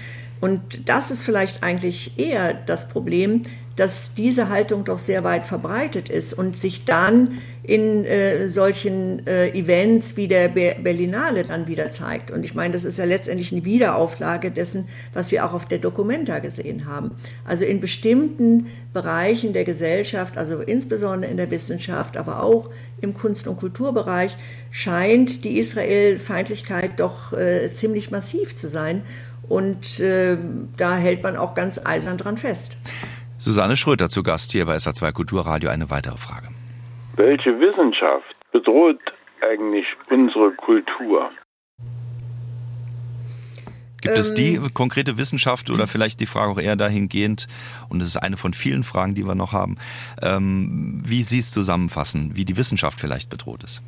Und das ist vielleicht eigentlich eher das Problem, dass diese Haltung doch sehr weit verbreitet ist und sich dann in äh, solchen äh, Events wie der Be Berlinale dann wieder zeigt. Und ich meine, das ist ja letztendlich eine Wiederauflage dessen, was wir auch auf der Documenta gesehen haben. Also in bestimmten Bereichen der Gesellschaft, also insbesondere in der Wissenschaft, aber auch im Kunst- und Kulturbereich, scheint die Israel-Feindlichkeit doch äh, ziemlich massiv zu sein. Und äh, da hält man auch ganz eisern dran fest. Susanne Schröter zu Gast hier bei SA2 Kulturradio. Eine weitere Frage. Welche Wissenschaft bedroht eigentlich unsere Kultur? Gibt es die konkrete Wissenschaft oder vielleicht die Frage auch eher dahingehend, und es ist eine von vielen Fragen, die wir noch haben, ähm, wie Sie es zusammenfassen, wie die Wissenschaft vielleicht bedroht ist?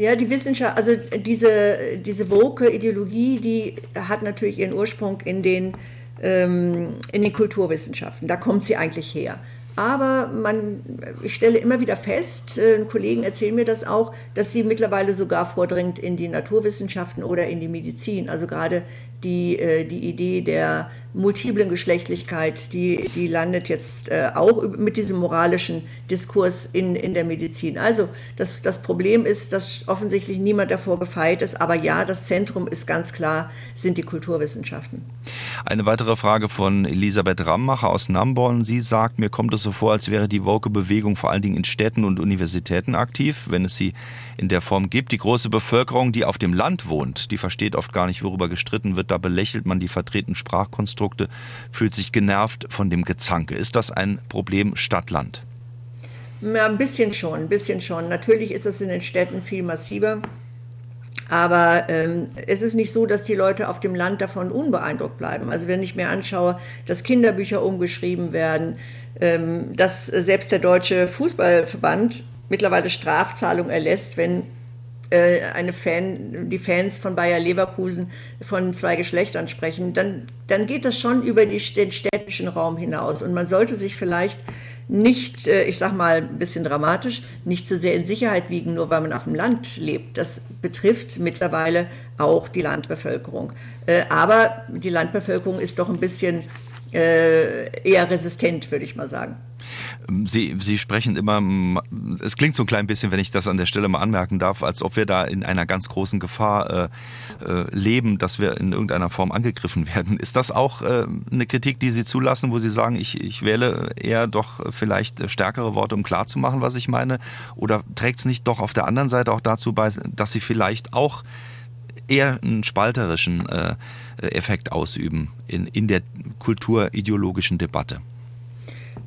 Ja, die Wissenschaft, also diese, diese woke Ideologie, die hat natürlich ihren Ursprung in den, ähm, in den Kulturwissenschaften. Da kommt sie eigentlich her. Aber man, ich stelle immer wieder fest, äh, Kollegen erzählen mir das auch, dass sie mittlerweile sogar vordringt in die Naturwissenschaften oder in die Medizin. Also gerade die, äh, die Idee der multiplen Geschlechtlichkeit, die, die landet jetzt äh, auch mit diesem moralischen Diskurs in, in der Medizin. Also das, das Problem ist, dass offensichtlich niemand davor gefeit ist. Aber ja, das Zentrum ist ganz klar, sind die Kulturwissenschaften. Eine weitere Frage von Elisabeth Rammacher aus Namborn. Sie sagt, mir kommt es so vor, als wäre die Woke-Bewegung vor allen Dingen in Städten und Universitäten aktiv, wenn es sie in der Form gibt. Die große Bevölkerung, die auf dem Land wohnt, die versteht oft gar nicht, worüber gestritten wird. Da belächelt man die vertretenen Sprachkonstrukte, fühlt sich genervt von dem Gezanke. Ist das ein Problem Stadt-Land? Ja, ein bisschen schon, ein bisschen schon. Natürlich ist das in den Städten viel massiver. Aber ähm, es ist nicht so, dass die Leute auf dem Land davon unbeeindruckt bleiben. Also wenn ich mir anschaue, dass Kinderbücher umgeschrieben werden, ähm, dass selbst der Deutsche Fußballverband mittlerweile Strafzahlung erlässt, wenn äh, eine Fan, die Fans von Bayer Leverkusen von zwei Geschlechtern sprechen, dann, dann geht das schon über die, den städtischen Raum hinaus. Und man sollte sich vielleicht nicht, äh, ich sag mal ein bisschen dramatisch, nicht zu sehr in Sicherheit wiegen, nur weil man auf dem Land lebt. Das betrifft mittlerweile auch die Landbevölkerung. Äh, aber die Landbevölkerung ist doch ein bisschen eher resistent, würde ich mal sagen. Sie, Sie sprechen immer, es klingt so ein klein bisschen, wenn ich das an der Stelle mal anmerken darf, als ob wir da in einer ganz großen Gefahr äh, äh, leben, dass wir in irgendeiner Form angegriffen <laughs> werden. Ist das auch äh, eine Kritik, die Sie zulassen, wo Sie sagen, ich, ich wähle eher doch vielleicht stärkere Worte, um klarzumachen, was ich meine? Oder trägt es nicht doch auf der anderen Seite auch dazu bei, dass Sie vielleicht auch eher einen spalterischen äh, Effekt ausüben in, in der kulturideologischen Debatte?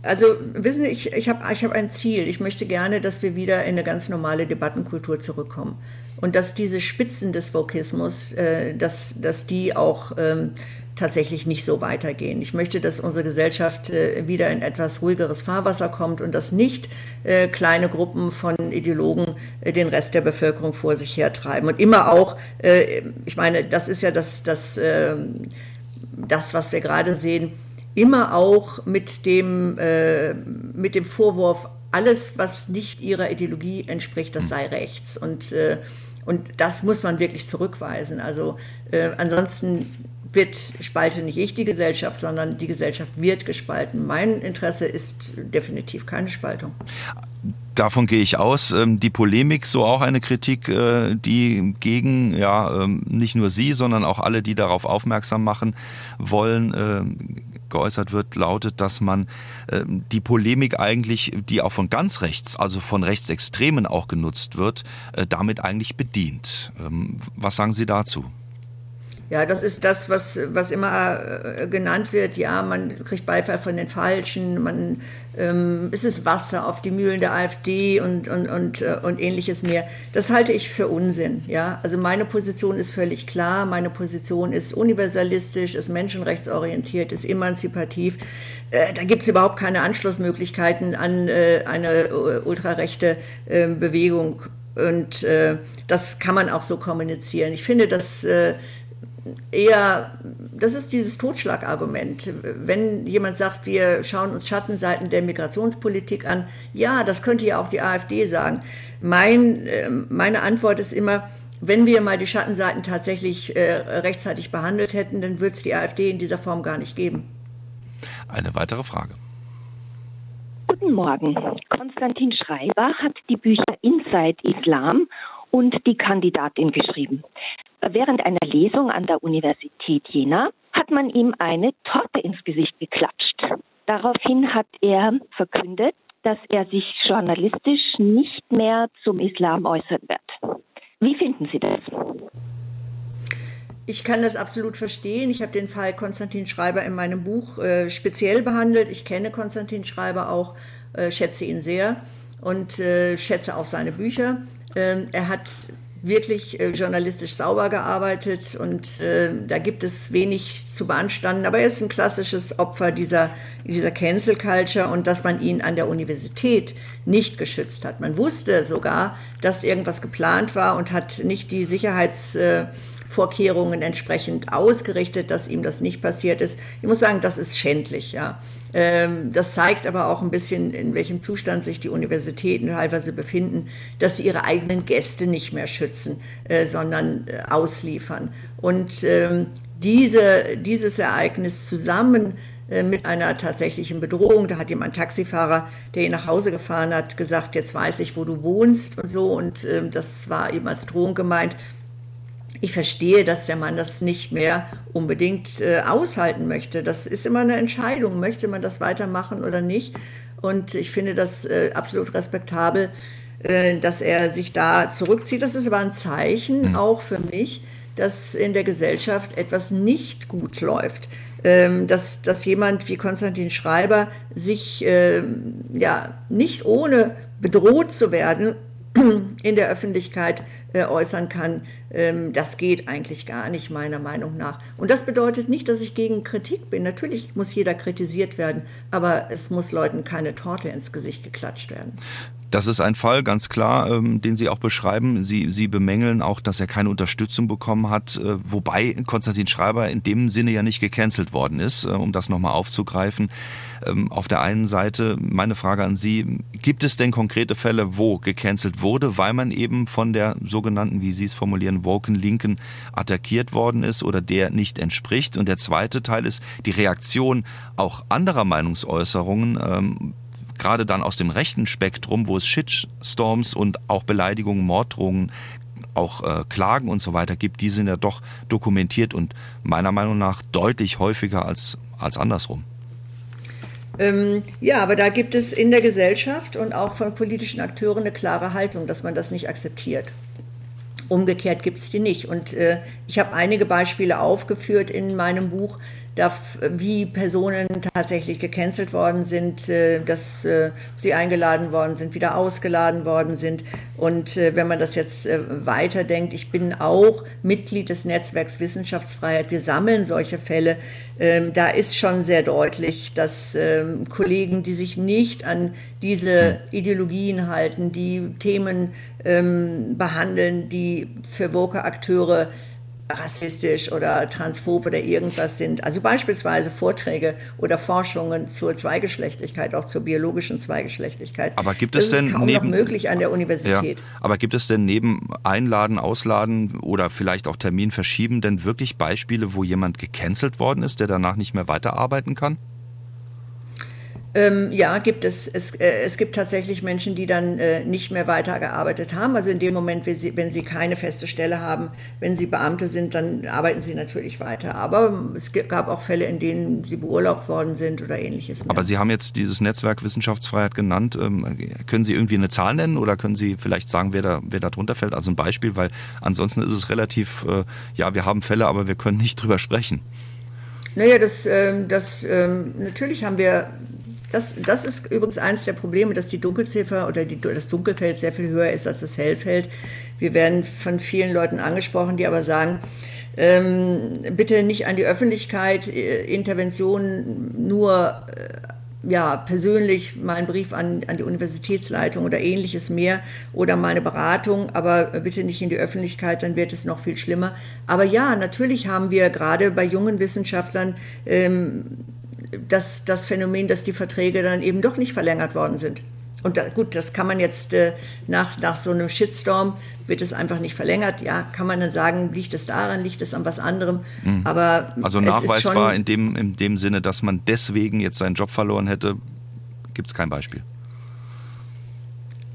Also wissen Sie, ich, ich habe ich hab ein Ziel. Ich möchte gerne, dass wir wieder in eine ganz normale Debattenkultur zurückkommen. Und dass diese Spitzen des Vokismus, äh, dass, dass die auch ähm, tatsächlich nicht so weitergehen. Ich möchte, dass unsere Gesellschaft äh, wieder in etwas ruhigeres Fahrwasser kommt und dass nicht äh, kleine Gruppen von Ideologen äh, den Rest der Bevölkerung vor sich hertreiben. Und immer auch, äh, ich meine, das ist ja das, das, ähm, das was wir gerade sehen, immer auch mit dem, äh, mit dem Vorwurf, alles, was nicht ihrer Ideologie entspricht, das sei rechts. Und, äh, und das muss man wirklich zurückweisen. Also ansonsten wird spalte nicht ich die Gesellschaft, sondern die Gesellschaft wird gespalten. Mein Interesse ist definitiv keine Spaltung. Davon gehe ich aus. Ähm, die Polemik, so auch eine Kritik, äh, die gegen ja ähm, nicht nur Sie, sondern auch alle, die darauf aufmerksam machen wollen, ähm, geäußert wird, lautet, dass man die Polemik eigentlich, die auch von ganz rechts, also von Rechtsextremen auch genutzt wird, äh, damit eigentlich bedient. Was sagen Sie dazu? Ja, das ist das, was, was immer äh, genannt wird. Ja, man kriegt Beifall von den Falschen, man, ähm, es ist Wasser auf die Mühlen der AfD und, und, und, äh, und ähnliches mehr. Das halte ich für Unsinn. Ja? Also meine Position ist völlig klar. Meine Position ist universalistisch, ist menschenrechtsorientiert, ist emanzipativ. Äh, da gibt es überhaupt keine Anschlussmöglichkeiten an äh, eine äh, ultrarechte äh, Bewegung. Und das kann man auch so kommunizieren. Ich finde, dass eher, das ist dieses Totschlagargument. Wenn jemand sagt, wir schauen uns Schattenseiten der Migrationspolitik an, ja, das könnte ja auch die AfD sagen. Mein, äh, meine Antwort ist immer, wenn wir mal die Schattenseiten tatsächlich äh, rechtzeitig behandelt hätten, dann würde es die AfD in dieser Form gar nicht geben. Eine weitere Frage. Guten Morgen. Konstantin Schreiber hat die Bücher Inside Islam und die Kandidatin geschrieben. Während einer Lesung an der Universität Jena hat man ihm eine Torte ins Gesicht geklatscht. Daraufhin hat er verkündet, dass er sich journalistisch nicht mehr zum Islam äußern wird. Wie finden Sie das? Ich kann das absolut verstehen. Ich habe den Fall Konstantin Schreiber in meinem Buch äh, speziell behandelt. Ich kenne Konstantin Schreiber auch, äh, schätze ihn sehr und äh, schätze auch seine Bücher. Ähm, er hat wirklich äh, journalistisch sauber gearbeitet und äh, da gibt es wenig zu beanstanden. Aber er ist ein klassisches Opfer dieser, dieser Cancel Culture und dass man ihn an der Universität nicht geschützt hat. Man wusste sogar, dass irgendwas geplant war und hat nicht die Sicherheitsvorkehrungen entsprechend ausgerichtet, dass ihm das nicht passiert ist. Ich muss sagen, das ist schändlich, ja. Ähm, das zeigt aber auch ein bisschen, in welchem Zustand sich die Universitäten teilweise befinden, dass sie ihre eigenen Gäste nicht mehr schützen, äh, sondern äh, ausliefern. Und ähm, diese, dieses Ereignis zusammen äh, mit einer tatsächlichen Bedrohung. Da hat jemand Taxifahrer, der ihn nach Hause gefahren hat, gesagt, jetzt weiß ich, wo du wohnst und so. Und ähm, das war eben als Drohung gemeint. Ich verstehe, dass der Mann das nicht mehr unbedingt äh, aushalten möchte. Das ist immer eine Entscheidung. Möchte man das weitermachen oder nicht? Und ich finde das äh, absolut respektabel, äh, dass er sich da zurückzieht. Das ist aber ein Zeichen mhm. auch für mich, dass in der Gesellschaft etwas nicht gut läuft. Ähm, dass, dass jemand wie Konstantin Schreiber sich ähm, ja, nicht ohne bedroht zu werden <clears throat> in der Öffentlichkeit äh, äußern kann, ähm, das geht eigentlich gar nicht, meiner Meinung nach. Und das bedeutet nicht, dass ich gegen Kritik bin. Natürlich muss jeder kritisiert werden, aber es muss Leuten keine Torte ins Gesicht geklatscht werden. Das ist ein Fall, ganz klar, ähm, den Sie auch beschreiben. Sie, Sie bemängeln auch, dass er keine Unterstützung bekommen hat, äh, wobei Konstantin Schreiber in dem Sinne ja nicht gecancelt worden ist, äh, um das nochmal aufzugreifen. Ähm, auf der einen Seite meine Frage an Sie, gibt es denn konkrete Fälle, wo gecancelt wurde, weil man eben von der sogenannten, wie Sie es formulieren, Woken Linken attackiert worden ist oder der nicht entspricht? Und der zweite Teil ist die Reaktion auch anderer Meinungsäußerungen ähm, gerade dann aus dem rechten Spektrum, wo es Shitstorms und auch Beleidigungen, Morddrohungen, auch äh, Klagen und so weiter gibt, die sind ja doch dokumentiert und meiner Meinung nach deutlich häufiger als, als andersrum. Ähm, ja, aber da gibt es in der Gesellschaft und auch von politischen Akteuren eine klare Haltung, dass man das nicht akzeptiert. Umgekehrt gibt es die nicht. Und äh, ich habe einige Beispiele aufgeführt in meinem Buch, wie Personen tatsächlich gecancelt worden sind, äh, dass äh, sie eingeladen worden sind, wieder ausgeladen worden sind. Und äh, wenn man das jetzt weiterdenkt, ich bin auch Mitglied des Netzwerks Wissenschaftsfreiheit. Wir sammeln solche Fälle. Ähm, da ist schon sehr deutlich, dass ähm, Kollegen, die sich nicht an diese Ideologien halten, die Themen ähm, behandeln, die für Woke-Akteure rassistisch oder transphob oder irgendwas sind. Also beispielsweise Vorträge oder Forschungen zur Zweigeschlechtlichkeit, auch zur biologischen Zweigeschlechtlichkeit. Aber gibt es das denn ist kaum neben, noch möglich an der Universität? Ja, aber gibt es denn neben Einladen, Ausladen oder vielleicht auch Termin verschieben denn wirklich Beispiele, wo jemand gecancelt worden ist, der danach nicht mehr weiterarbeiten kann? Ähm, ja, gibt es. Es, äh, es gibt tatsächlich Menschen, die dann äh, nicht mehr weitergearbeitet haben. Also in dem Moment, wenn sie, wenn sie keine feste Stelle haben, wenn sie Beamte sind, dann arbeiten sie natürlich weiter. Aber es gab auch Fälle, in denen sie beurlaubt worden sind oder ähnliches. Mehr. Aber Sie haben jetzt dieses Netzwerk Wissenschaftsfreiheit genannt. Ähm, können Sie irgendwie eine Zahl nennen oder können Sie vielleicht sagen, wer da, wer da drunter fällt? Also ein Beispiel, weil ansonsten ist es relativ, äh, ja, wir haben Fälle, aber wir können nicht drüber sprechen. Naja, das, ähm, das, ähm, natürlich haben wir das, das ist übrigens eines der Probleme, dass die Dunkelziffer oder die, das Dunkelfeld sehr viel höher ist als das Hellfeld. Wir werden von vielen Leuten angesprochen, die aber sagen, ähm, bitte nicht an die Öffentlichkeit, äh, Interventionen nur äh, ja, persönlich mal einen Brief an, an die Universitätsleitung oder ähnliches mehr oder mal eine Beratung, aber bitte nicht in die Öffentlichkeit, dann wird es noch viel schlimmer. Aber ja, natürlich haben wir gerade bei jungen Wissenschaftlern ähm, das, das Phänomen, dass die Verträge dann eben doch nicht verlängert worden sind. Und da, gut, das kann man jetzt äh, nach, nach so einem Shitstorm wird es einfach nicht verlängert. Ja, kann man dann sagen, liegt es daran, liegt es an was anderem. Mhm. Aber also nachweisbar in dem, in dem Sinne, dass man deswegen jetzt seinen Job verloren hätte, gibt es kein Beispiel.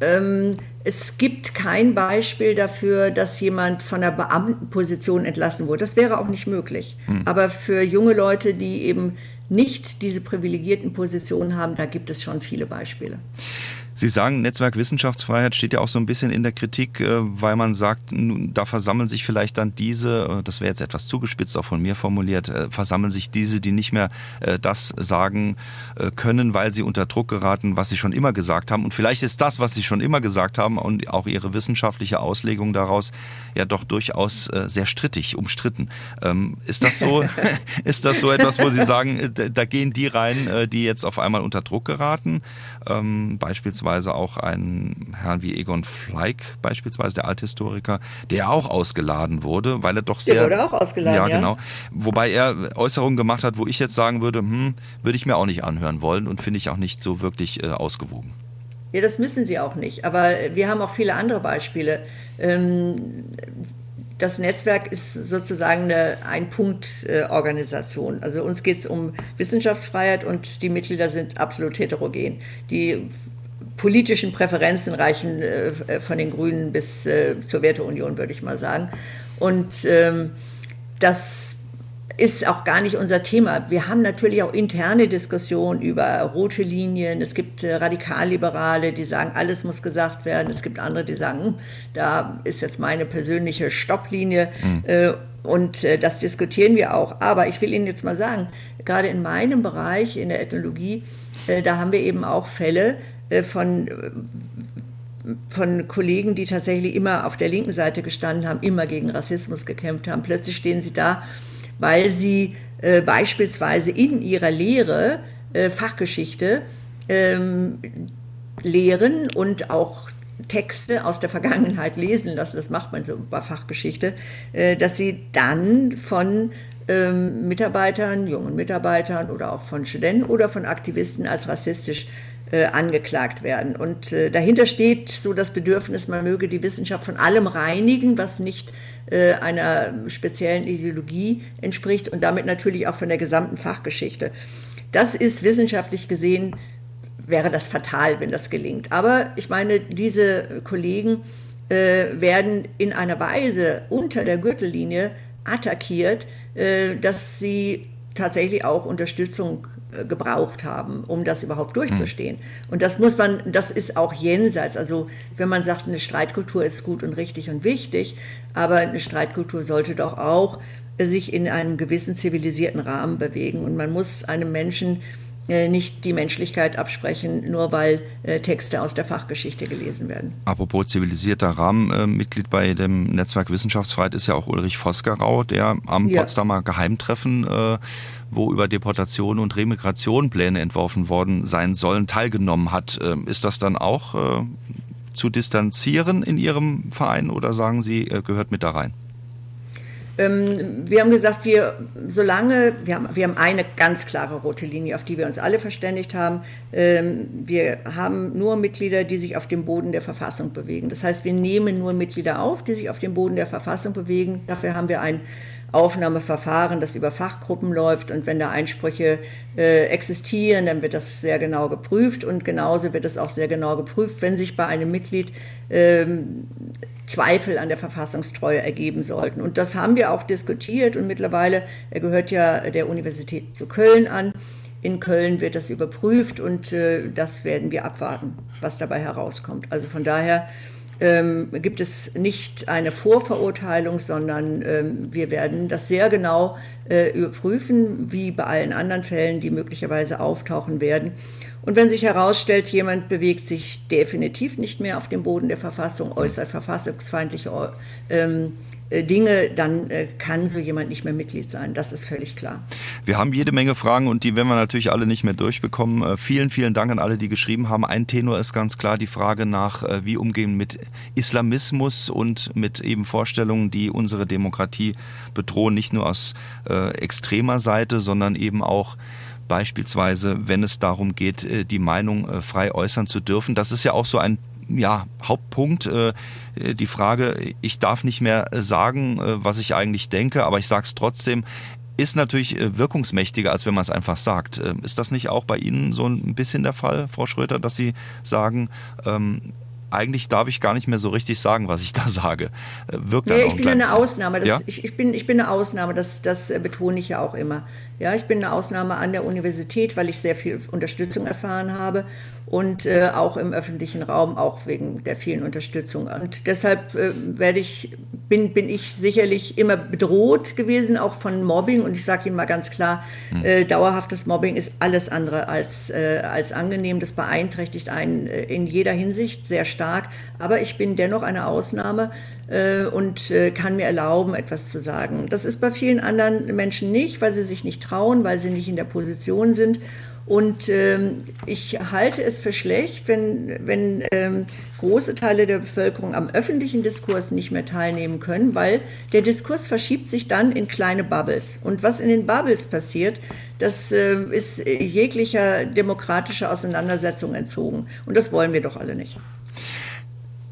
Ähm, es gibt kein Beispiel dafür, dass jemand von der Beamtenposition entlassen wurde. Das wäre auch nicht möglich. Mhm. Aber für junge Leute, die eben nicht diese privilegierten Positionen haben, da gibt es schon viele Beispiele. Sie sagen, Netzwerk Wissenschaftsfreiheit steht ja auch so ein bisschen in der Kritik, äh, weil man sagt, da versammeln sich vielleicht dann diese, äh, das wäre jetzt etwas zugespitzt auch von mir formuliert, äh, versammeln sich diese, die nicht mehr das sagen können, weil sie unter Druck geraten, was sie schon immer gesagt haben. Und vielleicht ist das, was sie schon immer gesagt haben und auch ihre wissenschaftliche Auslegung daraus ja doch durchaus sehr strittig, umstritten. Ähm, ist das so, <laughs> <laughs> ist das so etwas, wo Sie sagen, da gehen die rein, die jetzt auf einmal unter Druck geraten? Ähm, beispielsweise beispielsweise auch einen Herrn wie Egon Fleig, beispielsweise der Althistoriker, der auch ausgeladen wurde, weil er doch sehr. Der wurde auch ausgeladen. Ja, ja. genau. Wobei er Äußerungen gemacht hat, wo ich jetzt sagen würde, hm, würde ich mir auch nicht anhören wollen und finde ich auch nicht so wirklich äh, ausgewogen. Ja, das müssen sie auch nicht. Aber wir haben auch viele andere Beispiele. Ähm, das Netzwerk ist sozusagen eine Ein-Punkt-Organisation. Also uns geht es um Wissenschaftsfreiheit und die Mitglieder sind absolut heterogen. Die politischen Präferenzen reichen äh, von den Grünen bis äh, zur Werteunion, würde ich mal sagen. Und ähm, das ist auch gar nicht unser Thema. Wir haben natürlich auch interne Diskussionen über rote Linien. Es gibt äh, Radikalliberale, die sagen, alles muss gesagt werden. Es gibt andere, die sagen, hm, da ist jetzt meine persönliche Stopplinie. Mhm. Äh, und äh, das diskutieren wir auch. Aber ich will Ihnen jetzt mal sagen, gerade in meinem Bereich, in der Ethnologie, äh, da haben wir eben auch Fälle, äh, von, von Kollegen, die tatsächlich immer auf der linken Seite gestanden haben, immer gegen Rassismus gekämpft haben. Plötzlich stehen sie da, weil sie äh, beispielsweise in ihrer Lehre äh, Fachgeschichte ähm, lehren und auch Texte aus der Vergangenheit lesen lassen, das macht man so bei Fachgeschichte, äh, dass sie dann von ähm, Mitarbeitern, jungen Mitarbeitern oder auch von Studenten oder von Aktivisten als rassistisch äh, angeklagt werden. Und äh, dahinter steht so das Bedürfnis, man möge die Wissenschaft von allem reinigen, was nicht äh, einer speziellen Ideologie entspricht und damit natürlich auch von der gesamten Fachgeschichte. Das ist wissenschaftlich gesehen, wäre das fatal, wenn das gelingt. Aber ich meine, diese Kollegen äh, werden in einer Weise unter der Gürtellinie attackiert, dass sie tatsächlich auch Unterstützung äh, gebraucht haben, um das überhaupt durchzustehen. Mhm. Und das muss man, das ist auch jenseits. Also wenn man sagt, eine Streitkultur ist gut und richtig und wichtig, aber eine Streitkultur sollte doch auch sich in einem gewissen zivilisierten Rahmen bewegen. Und man muss einem Menschen äh, nicht die Menschlichkeit absprechen, nur weil äh, Texte aus der Fachgeschichte gelesen werden. Apropos zivilisierter Rahmen, äh, Mitglied bei dem Netzwerk Wissenschaftsfreiheit ist ja auch Ulrich Vosgerau, der am ja. Potsdamer Geheimtreffen, äh, wo über Deportation und Remigration Pläne entworfen worden sein sollen, teilgenommen hat. Ähm, ist das dann auch äh, zu distanzieren in Ihrem Verein oder sagen Sie, gehört mit da rein? Ähm, wir haben gesagt, wir, solange, wir haben, wir haben eine ganz klare rote Linie, auf die wir uns alle verständigt haben. Ähm, wir haben nur Mitglieder, die sich auf dem Boden der Verfassung bewegen. Das heißt, wir nehmen nur Mitglieder auf, die sich auf dem Boden der Verfassung bewegen. Dafür haben wir ein Aufnahmeverfahren, das über Fachgruppen läuft. Und wenn da Einsprüche äh, existieren, dann wird das sehr genau geprüft. Und genauso wird es auch sehr genau geprüft, wenn sich bei einem Mitglied ähm, Zweifel an der Verfassungstreue ergeben sollten. Und das haben wir auch diskutiert und mittlerweile, er gehört ja der Universität zu Köln an. In Köln wird das überprüft und äh, das werden wir abwarten, was dabei herauskommt. Also von daher ähm, gibt es nicht eine Vorverurteilung, sondern ähm, wir werden das sehr genau äh, überprüfen, wie bei allen anderen Fällen, die möglicherweise auftauchen werden. Und wenn sich herausstellt, jemand bewegt sich definitiv nicht mehr auf dem Boden der Verfassung, äußert verfassungsfeindliche ähm, äh, Dinge, dann äh, kann so jemand nicht mehr Mitglied sein. Das ist völlig klar. Wir haben jede Menge Fragen und die werden wir natürlich alle nicht mehr durchbekommen. Äh, vielen, vielen Dank an alle, die geschrieben haben. Ein Tenor ist ganz klar die Frage nach, wie umgehen mit Islamismus und mit eben Vorstellungen, die unsere Demokratie bedrohen, nicht nur aus äh, extremer Seite, sondern eben auch beispielsweise, wenn es darum geht, äh, die Meinung äh, frei äußern zu dürfen. Das ist ja auch so ein ja, Hauptpunkt, äh, die Frage, ich darf nicht mehr sagen, was ich eigentlich denke, aber ich sage es trotzdem, ist natürlich wirkungsmächtiger, als wenn man es einfach sagt. Ist das nicht auch bei Ihnen so ein bisschen der Fall, Frau Schröter, dass Sie sagen, ähm, eigentlich darf ich gar nicht mehr so richtig sagen, was ich <laughs> da sage. Äh, wirkt nee, ich bin eine Ausnahme. Das, ja? ich, ich, bin, ich bin eine Ausnahme, das, das äh, betone ich ja auch immer. Ja, ich bin eine Ausnahme an der Universität, weil ich sehr viel Unterstützung erfahren habe und äh, auch im öffentlichen Raum, auch wegen der vielen Unterstützung. Und deshalb äh, werde ich, bin, bin ich sicherlich immer bedroht gewesen, auch von Mobbing. Und ich sage Ihnen mal ganz klar, hm. äh, dauerhaftes Mobbing ist alles andere als, äh, als angenehm. Das beeinträchtigt einen äh, in jeder Hinsicht sehr stark. Aber ich bin dennoch eine Ausnahme äh, und kann mir erlauben, etwas zu sagen. Das ist bei vielen anderen Menschen nicht, weil sie sich nicht trauen, weil sie nicht in der Position sind. Und ähm, ich halte es für schlecht, wenn, wenn ähm, große Teile der Bevölkerung am öffentlichen Diskurs nicht mehr teilnehmen können, weil der Diskurs verschiebt sich dann in kleine Bubbles. Und was in den Bubbles passiert, das äh, ist jeglicher demokratischer Auseinandersetzung entzogen. Und das wollen wir doch alle nicht.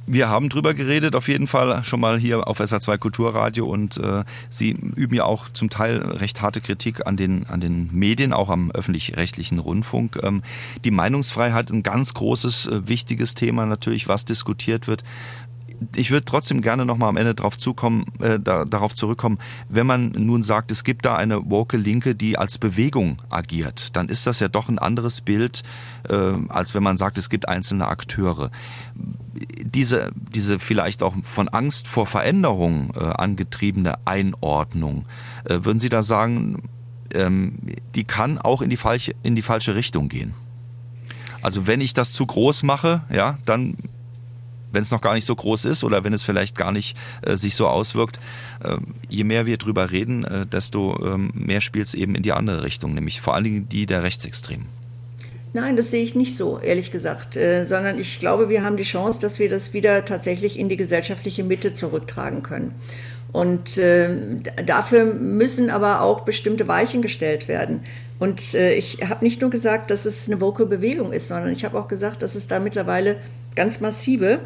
Wir haben drüber geredet, auf jeden Fall schon mal hier auf SA2 Kulturradio und äh, Sie üben ja auch zum Teil recht harte Kritik an den, an den Medien, auch am öffentlich-rechtlichen Rundfunk. Ähm, die Meinungsfreiheit, ein ganz großes, äh, wichtiges Thema natürlich, was diskutiert wird ich würde trotzdem gerne nochmal am Ende darauf zukommen, äh, da, darauf zurückkommen, wenn man nun sagt, es gibt da eine woke Linke, die als Bewegung agiert, dann ist das ja doch ein anderes Bild, äh, als wenn man sagt, es gibt einzelne Akteure. Diese, diese vielleicht auch von Angst vor Veränderung äh, angetriebene Einordnung, äh, würden Sie da sagen, ähm, die kann auch in die falsche, in die falsche Richtung gehen? Also wenn ich das zu groß mache, ja, dann wenn es noch gar nicht so groß ist oder wenn es vielleicht gar nicht äh, sich so auswirkt, äh, je mehr wir drüber reden, äh, desto ähm, mehr spielt es eben in die andere Richtung, nämlich vor allen Dingen die der Rechtsextremen. Nein, das sehe ich nicht so, ehrlich gesagt, äh, sondern ich glaube, wir haben die Chance, dass wir das wieder tatsächlich in die gesellschaftliche Mitte zurücktragen können. Und äh, dafür müssen aber auch bestimmte Weichen gestellt werden. Und äh, ich habe nicht nur gesagt, dass es eine woke Bewegung ist, sondern ich habe auch gesagt, dass es da mittlerweile ganz massive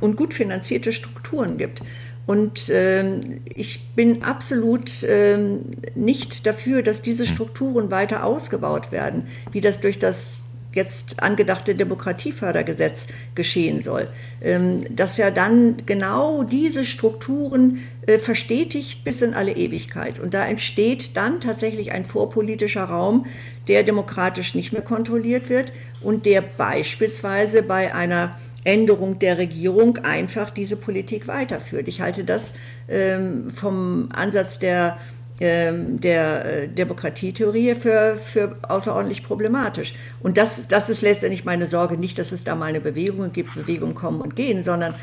und gut finanzierte Strukturen gibt. Und ähm, ich bin absolut ähm, nicht dafür, dass diese hm. Strukturen weiter ausgebaut werden, wie das durch das jetzt angedachte Demokratiefördergesetz geschehen soll, ähm, dass ja dann genau diese Strukturen äh, verstetigt bis in alle Ewigkeit. Und da entsteht dann tatsächlich ein vorpolitischer Raum, der demokratisch nicht mehr kontrolliert wird und der beispielsweise bei einer Änderung der Regierung einfach diese Politik weiterführt. Ich halte das ähm, vom Ansatz der ähm, der äh, Demokratietheorie für, für außerordentlich problematisch. Und das, das ist letztendlich meine Sorge, nicht, dass es da mal eine Bewegung gibt, Bewegungen kommen und gehen, sondern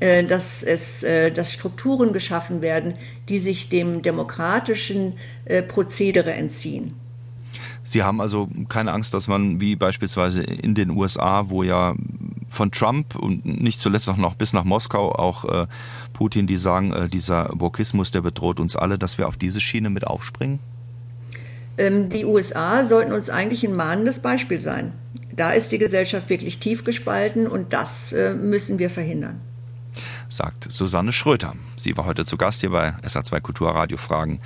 äh, dass, es, äh, dass Strukturen geschaffen werden, die sich dem demokratischen Prozedere entziehen. Sie haben also keine Angst, dass man wie beispielsweise in den USA, wo ja von Trump und nicht zuletzt auch noch bis nach Moskau auch äh, Putin, die sagen, äh, dieser Wokismus, der bedroht uns alle, dass wir auf diese Schiene mit aufspringen? Ähm, die USA sollten uns eigentlich ein mahnendes Beispiel sein. Da ist die Gesellschaft wirklich tief gespalten und das äh, müssen wir verhindern. Sagt Susanne Schröter. Sie war heute zu Gast hier bei SA2 Kulturradio Fragen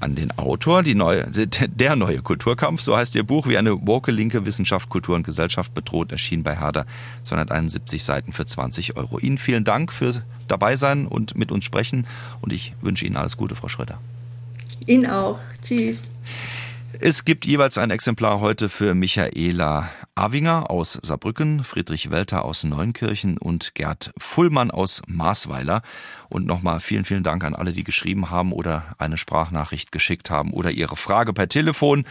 an den Autor. Die neue, der neue Kulturkampf, so heißt ihr Buch, wie eine woke linke Wissenschaft, Kultur und Gesellschaft bedroht, erschien bei Herder. 271 Seiten für 20 Euro. Ihnen vielen Dank für dabei sein und mit uns sprechen. Und ich wünsche Ihnen alles Gute, Frau Schröder. Ihnen auch. Tschüss. Es gibt jeweils ein Exemplar heute für Michaela Avinger aus Saarbrücken, Friedrich Welter aus Neunkirchen und Gerd Fullmann aus Maasweiler. Und nochmal vielen, vielen Dank an alle, die geschrieben haben oder eine Sprachnachricht geschickt haben oder ihre Frage per Telefon.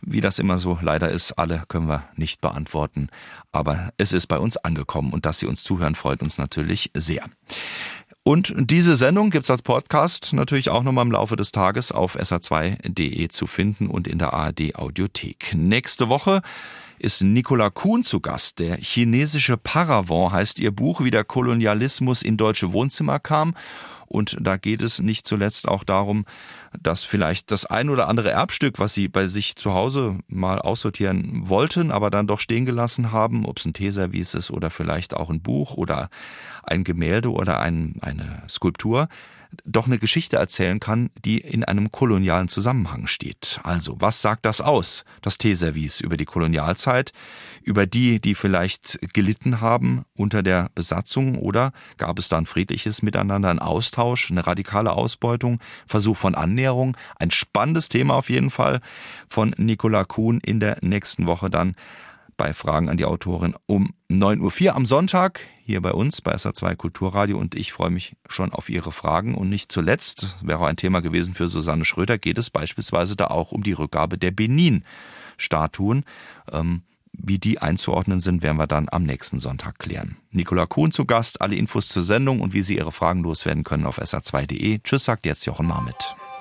Wie das immer so leider ist, alle können wir nicht beantworten. Aber es ist bei uns angekommen und dass Sie uns zuhören, freut uns natürlich sehr. Und diese Sendung gibt's als Podcast natürlich auch nochmal im Laufe des Tages auf sa2.de zu finden und in der ARD Audiothek. Nächste Woche ist Nicola Kuhn zu Gast. Der chinesische Paravent heißt ihr Buch, wie der Kolonialismus in deutsche Wohnzimmer kam. Und da geht es nicht zuletzt auch darum, dass vielleicht das ein oder andere Erbstück, was sie bei sich zu Hause mal aussortieren wollten, aber dann doch stehen gelassen haben, ob es ein Teeservice ist oder vielleicht auch ein Buch oder ein Gemälde oder ein, eine Skulptur, doch eine Geschichte erzählen kann, die in einem kolonialen Zusammenhang steht. Also, was sagt das aus, das Teeservice über die Kolonialzeit, über die, die vielleicht gelitten haben unter der Besatzung oder gab es da ein friedliches Miteinander, ein Austausch, eine radikale Ausbeutung, Versuch von Annäherung, ein spannendes Thema auf jeden Fall von Nicola Kuhn in der nächsten Woche dann bei Fragen an die Autorin um 9.04 Uhr am Sonntag hier bei uns bei SA2 Kulturradio und ich freue mich schon auf Ihre Fragen. Und nicht zuletzt, wäre ein Thema gewesen für Susanne Schröder, geht es beispielsweise da auch um die Rückgabe der Benin-Statuen. Ähm, wie die einzuordnen sind, werden wir dann am nächsten Sonntag klären. Nicola Kuhn zu Gast, alle Infos zur Sendung und wie Sie Ihre Fragen loswerden können auf sa2.de. Tschüss, sagt jetzt Jochen Marmit.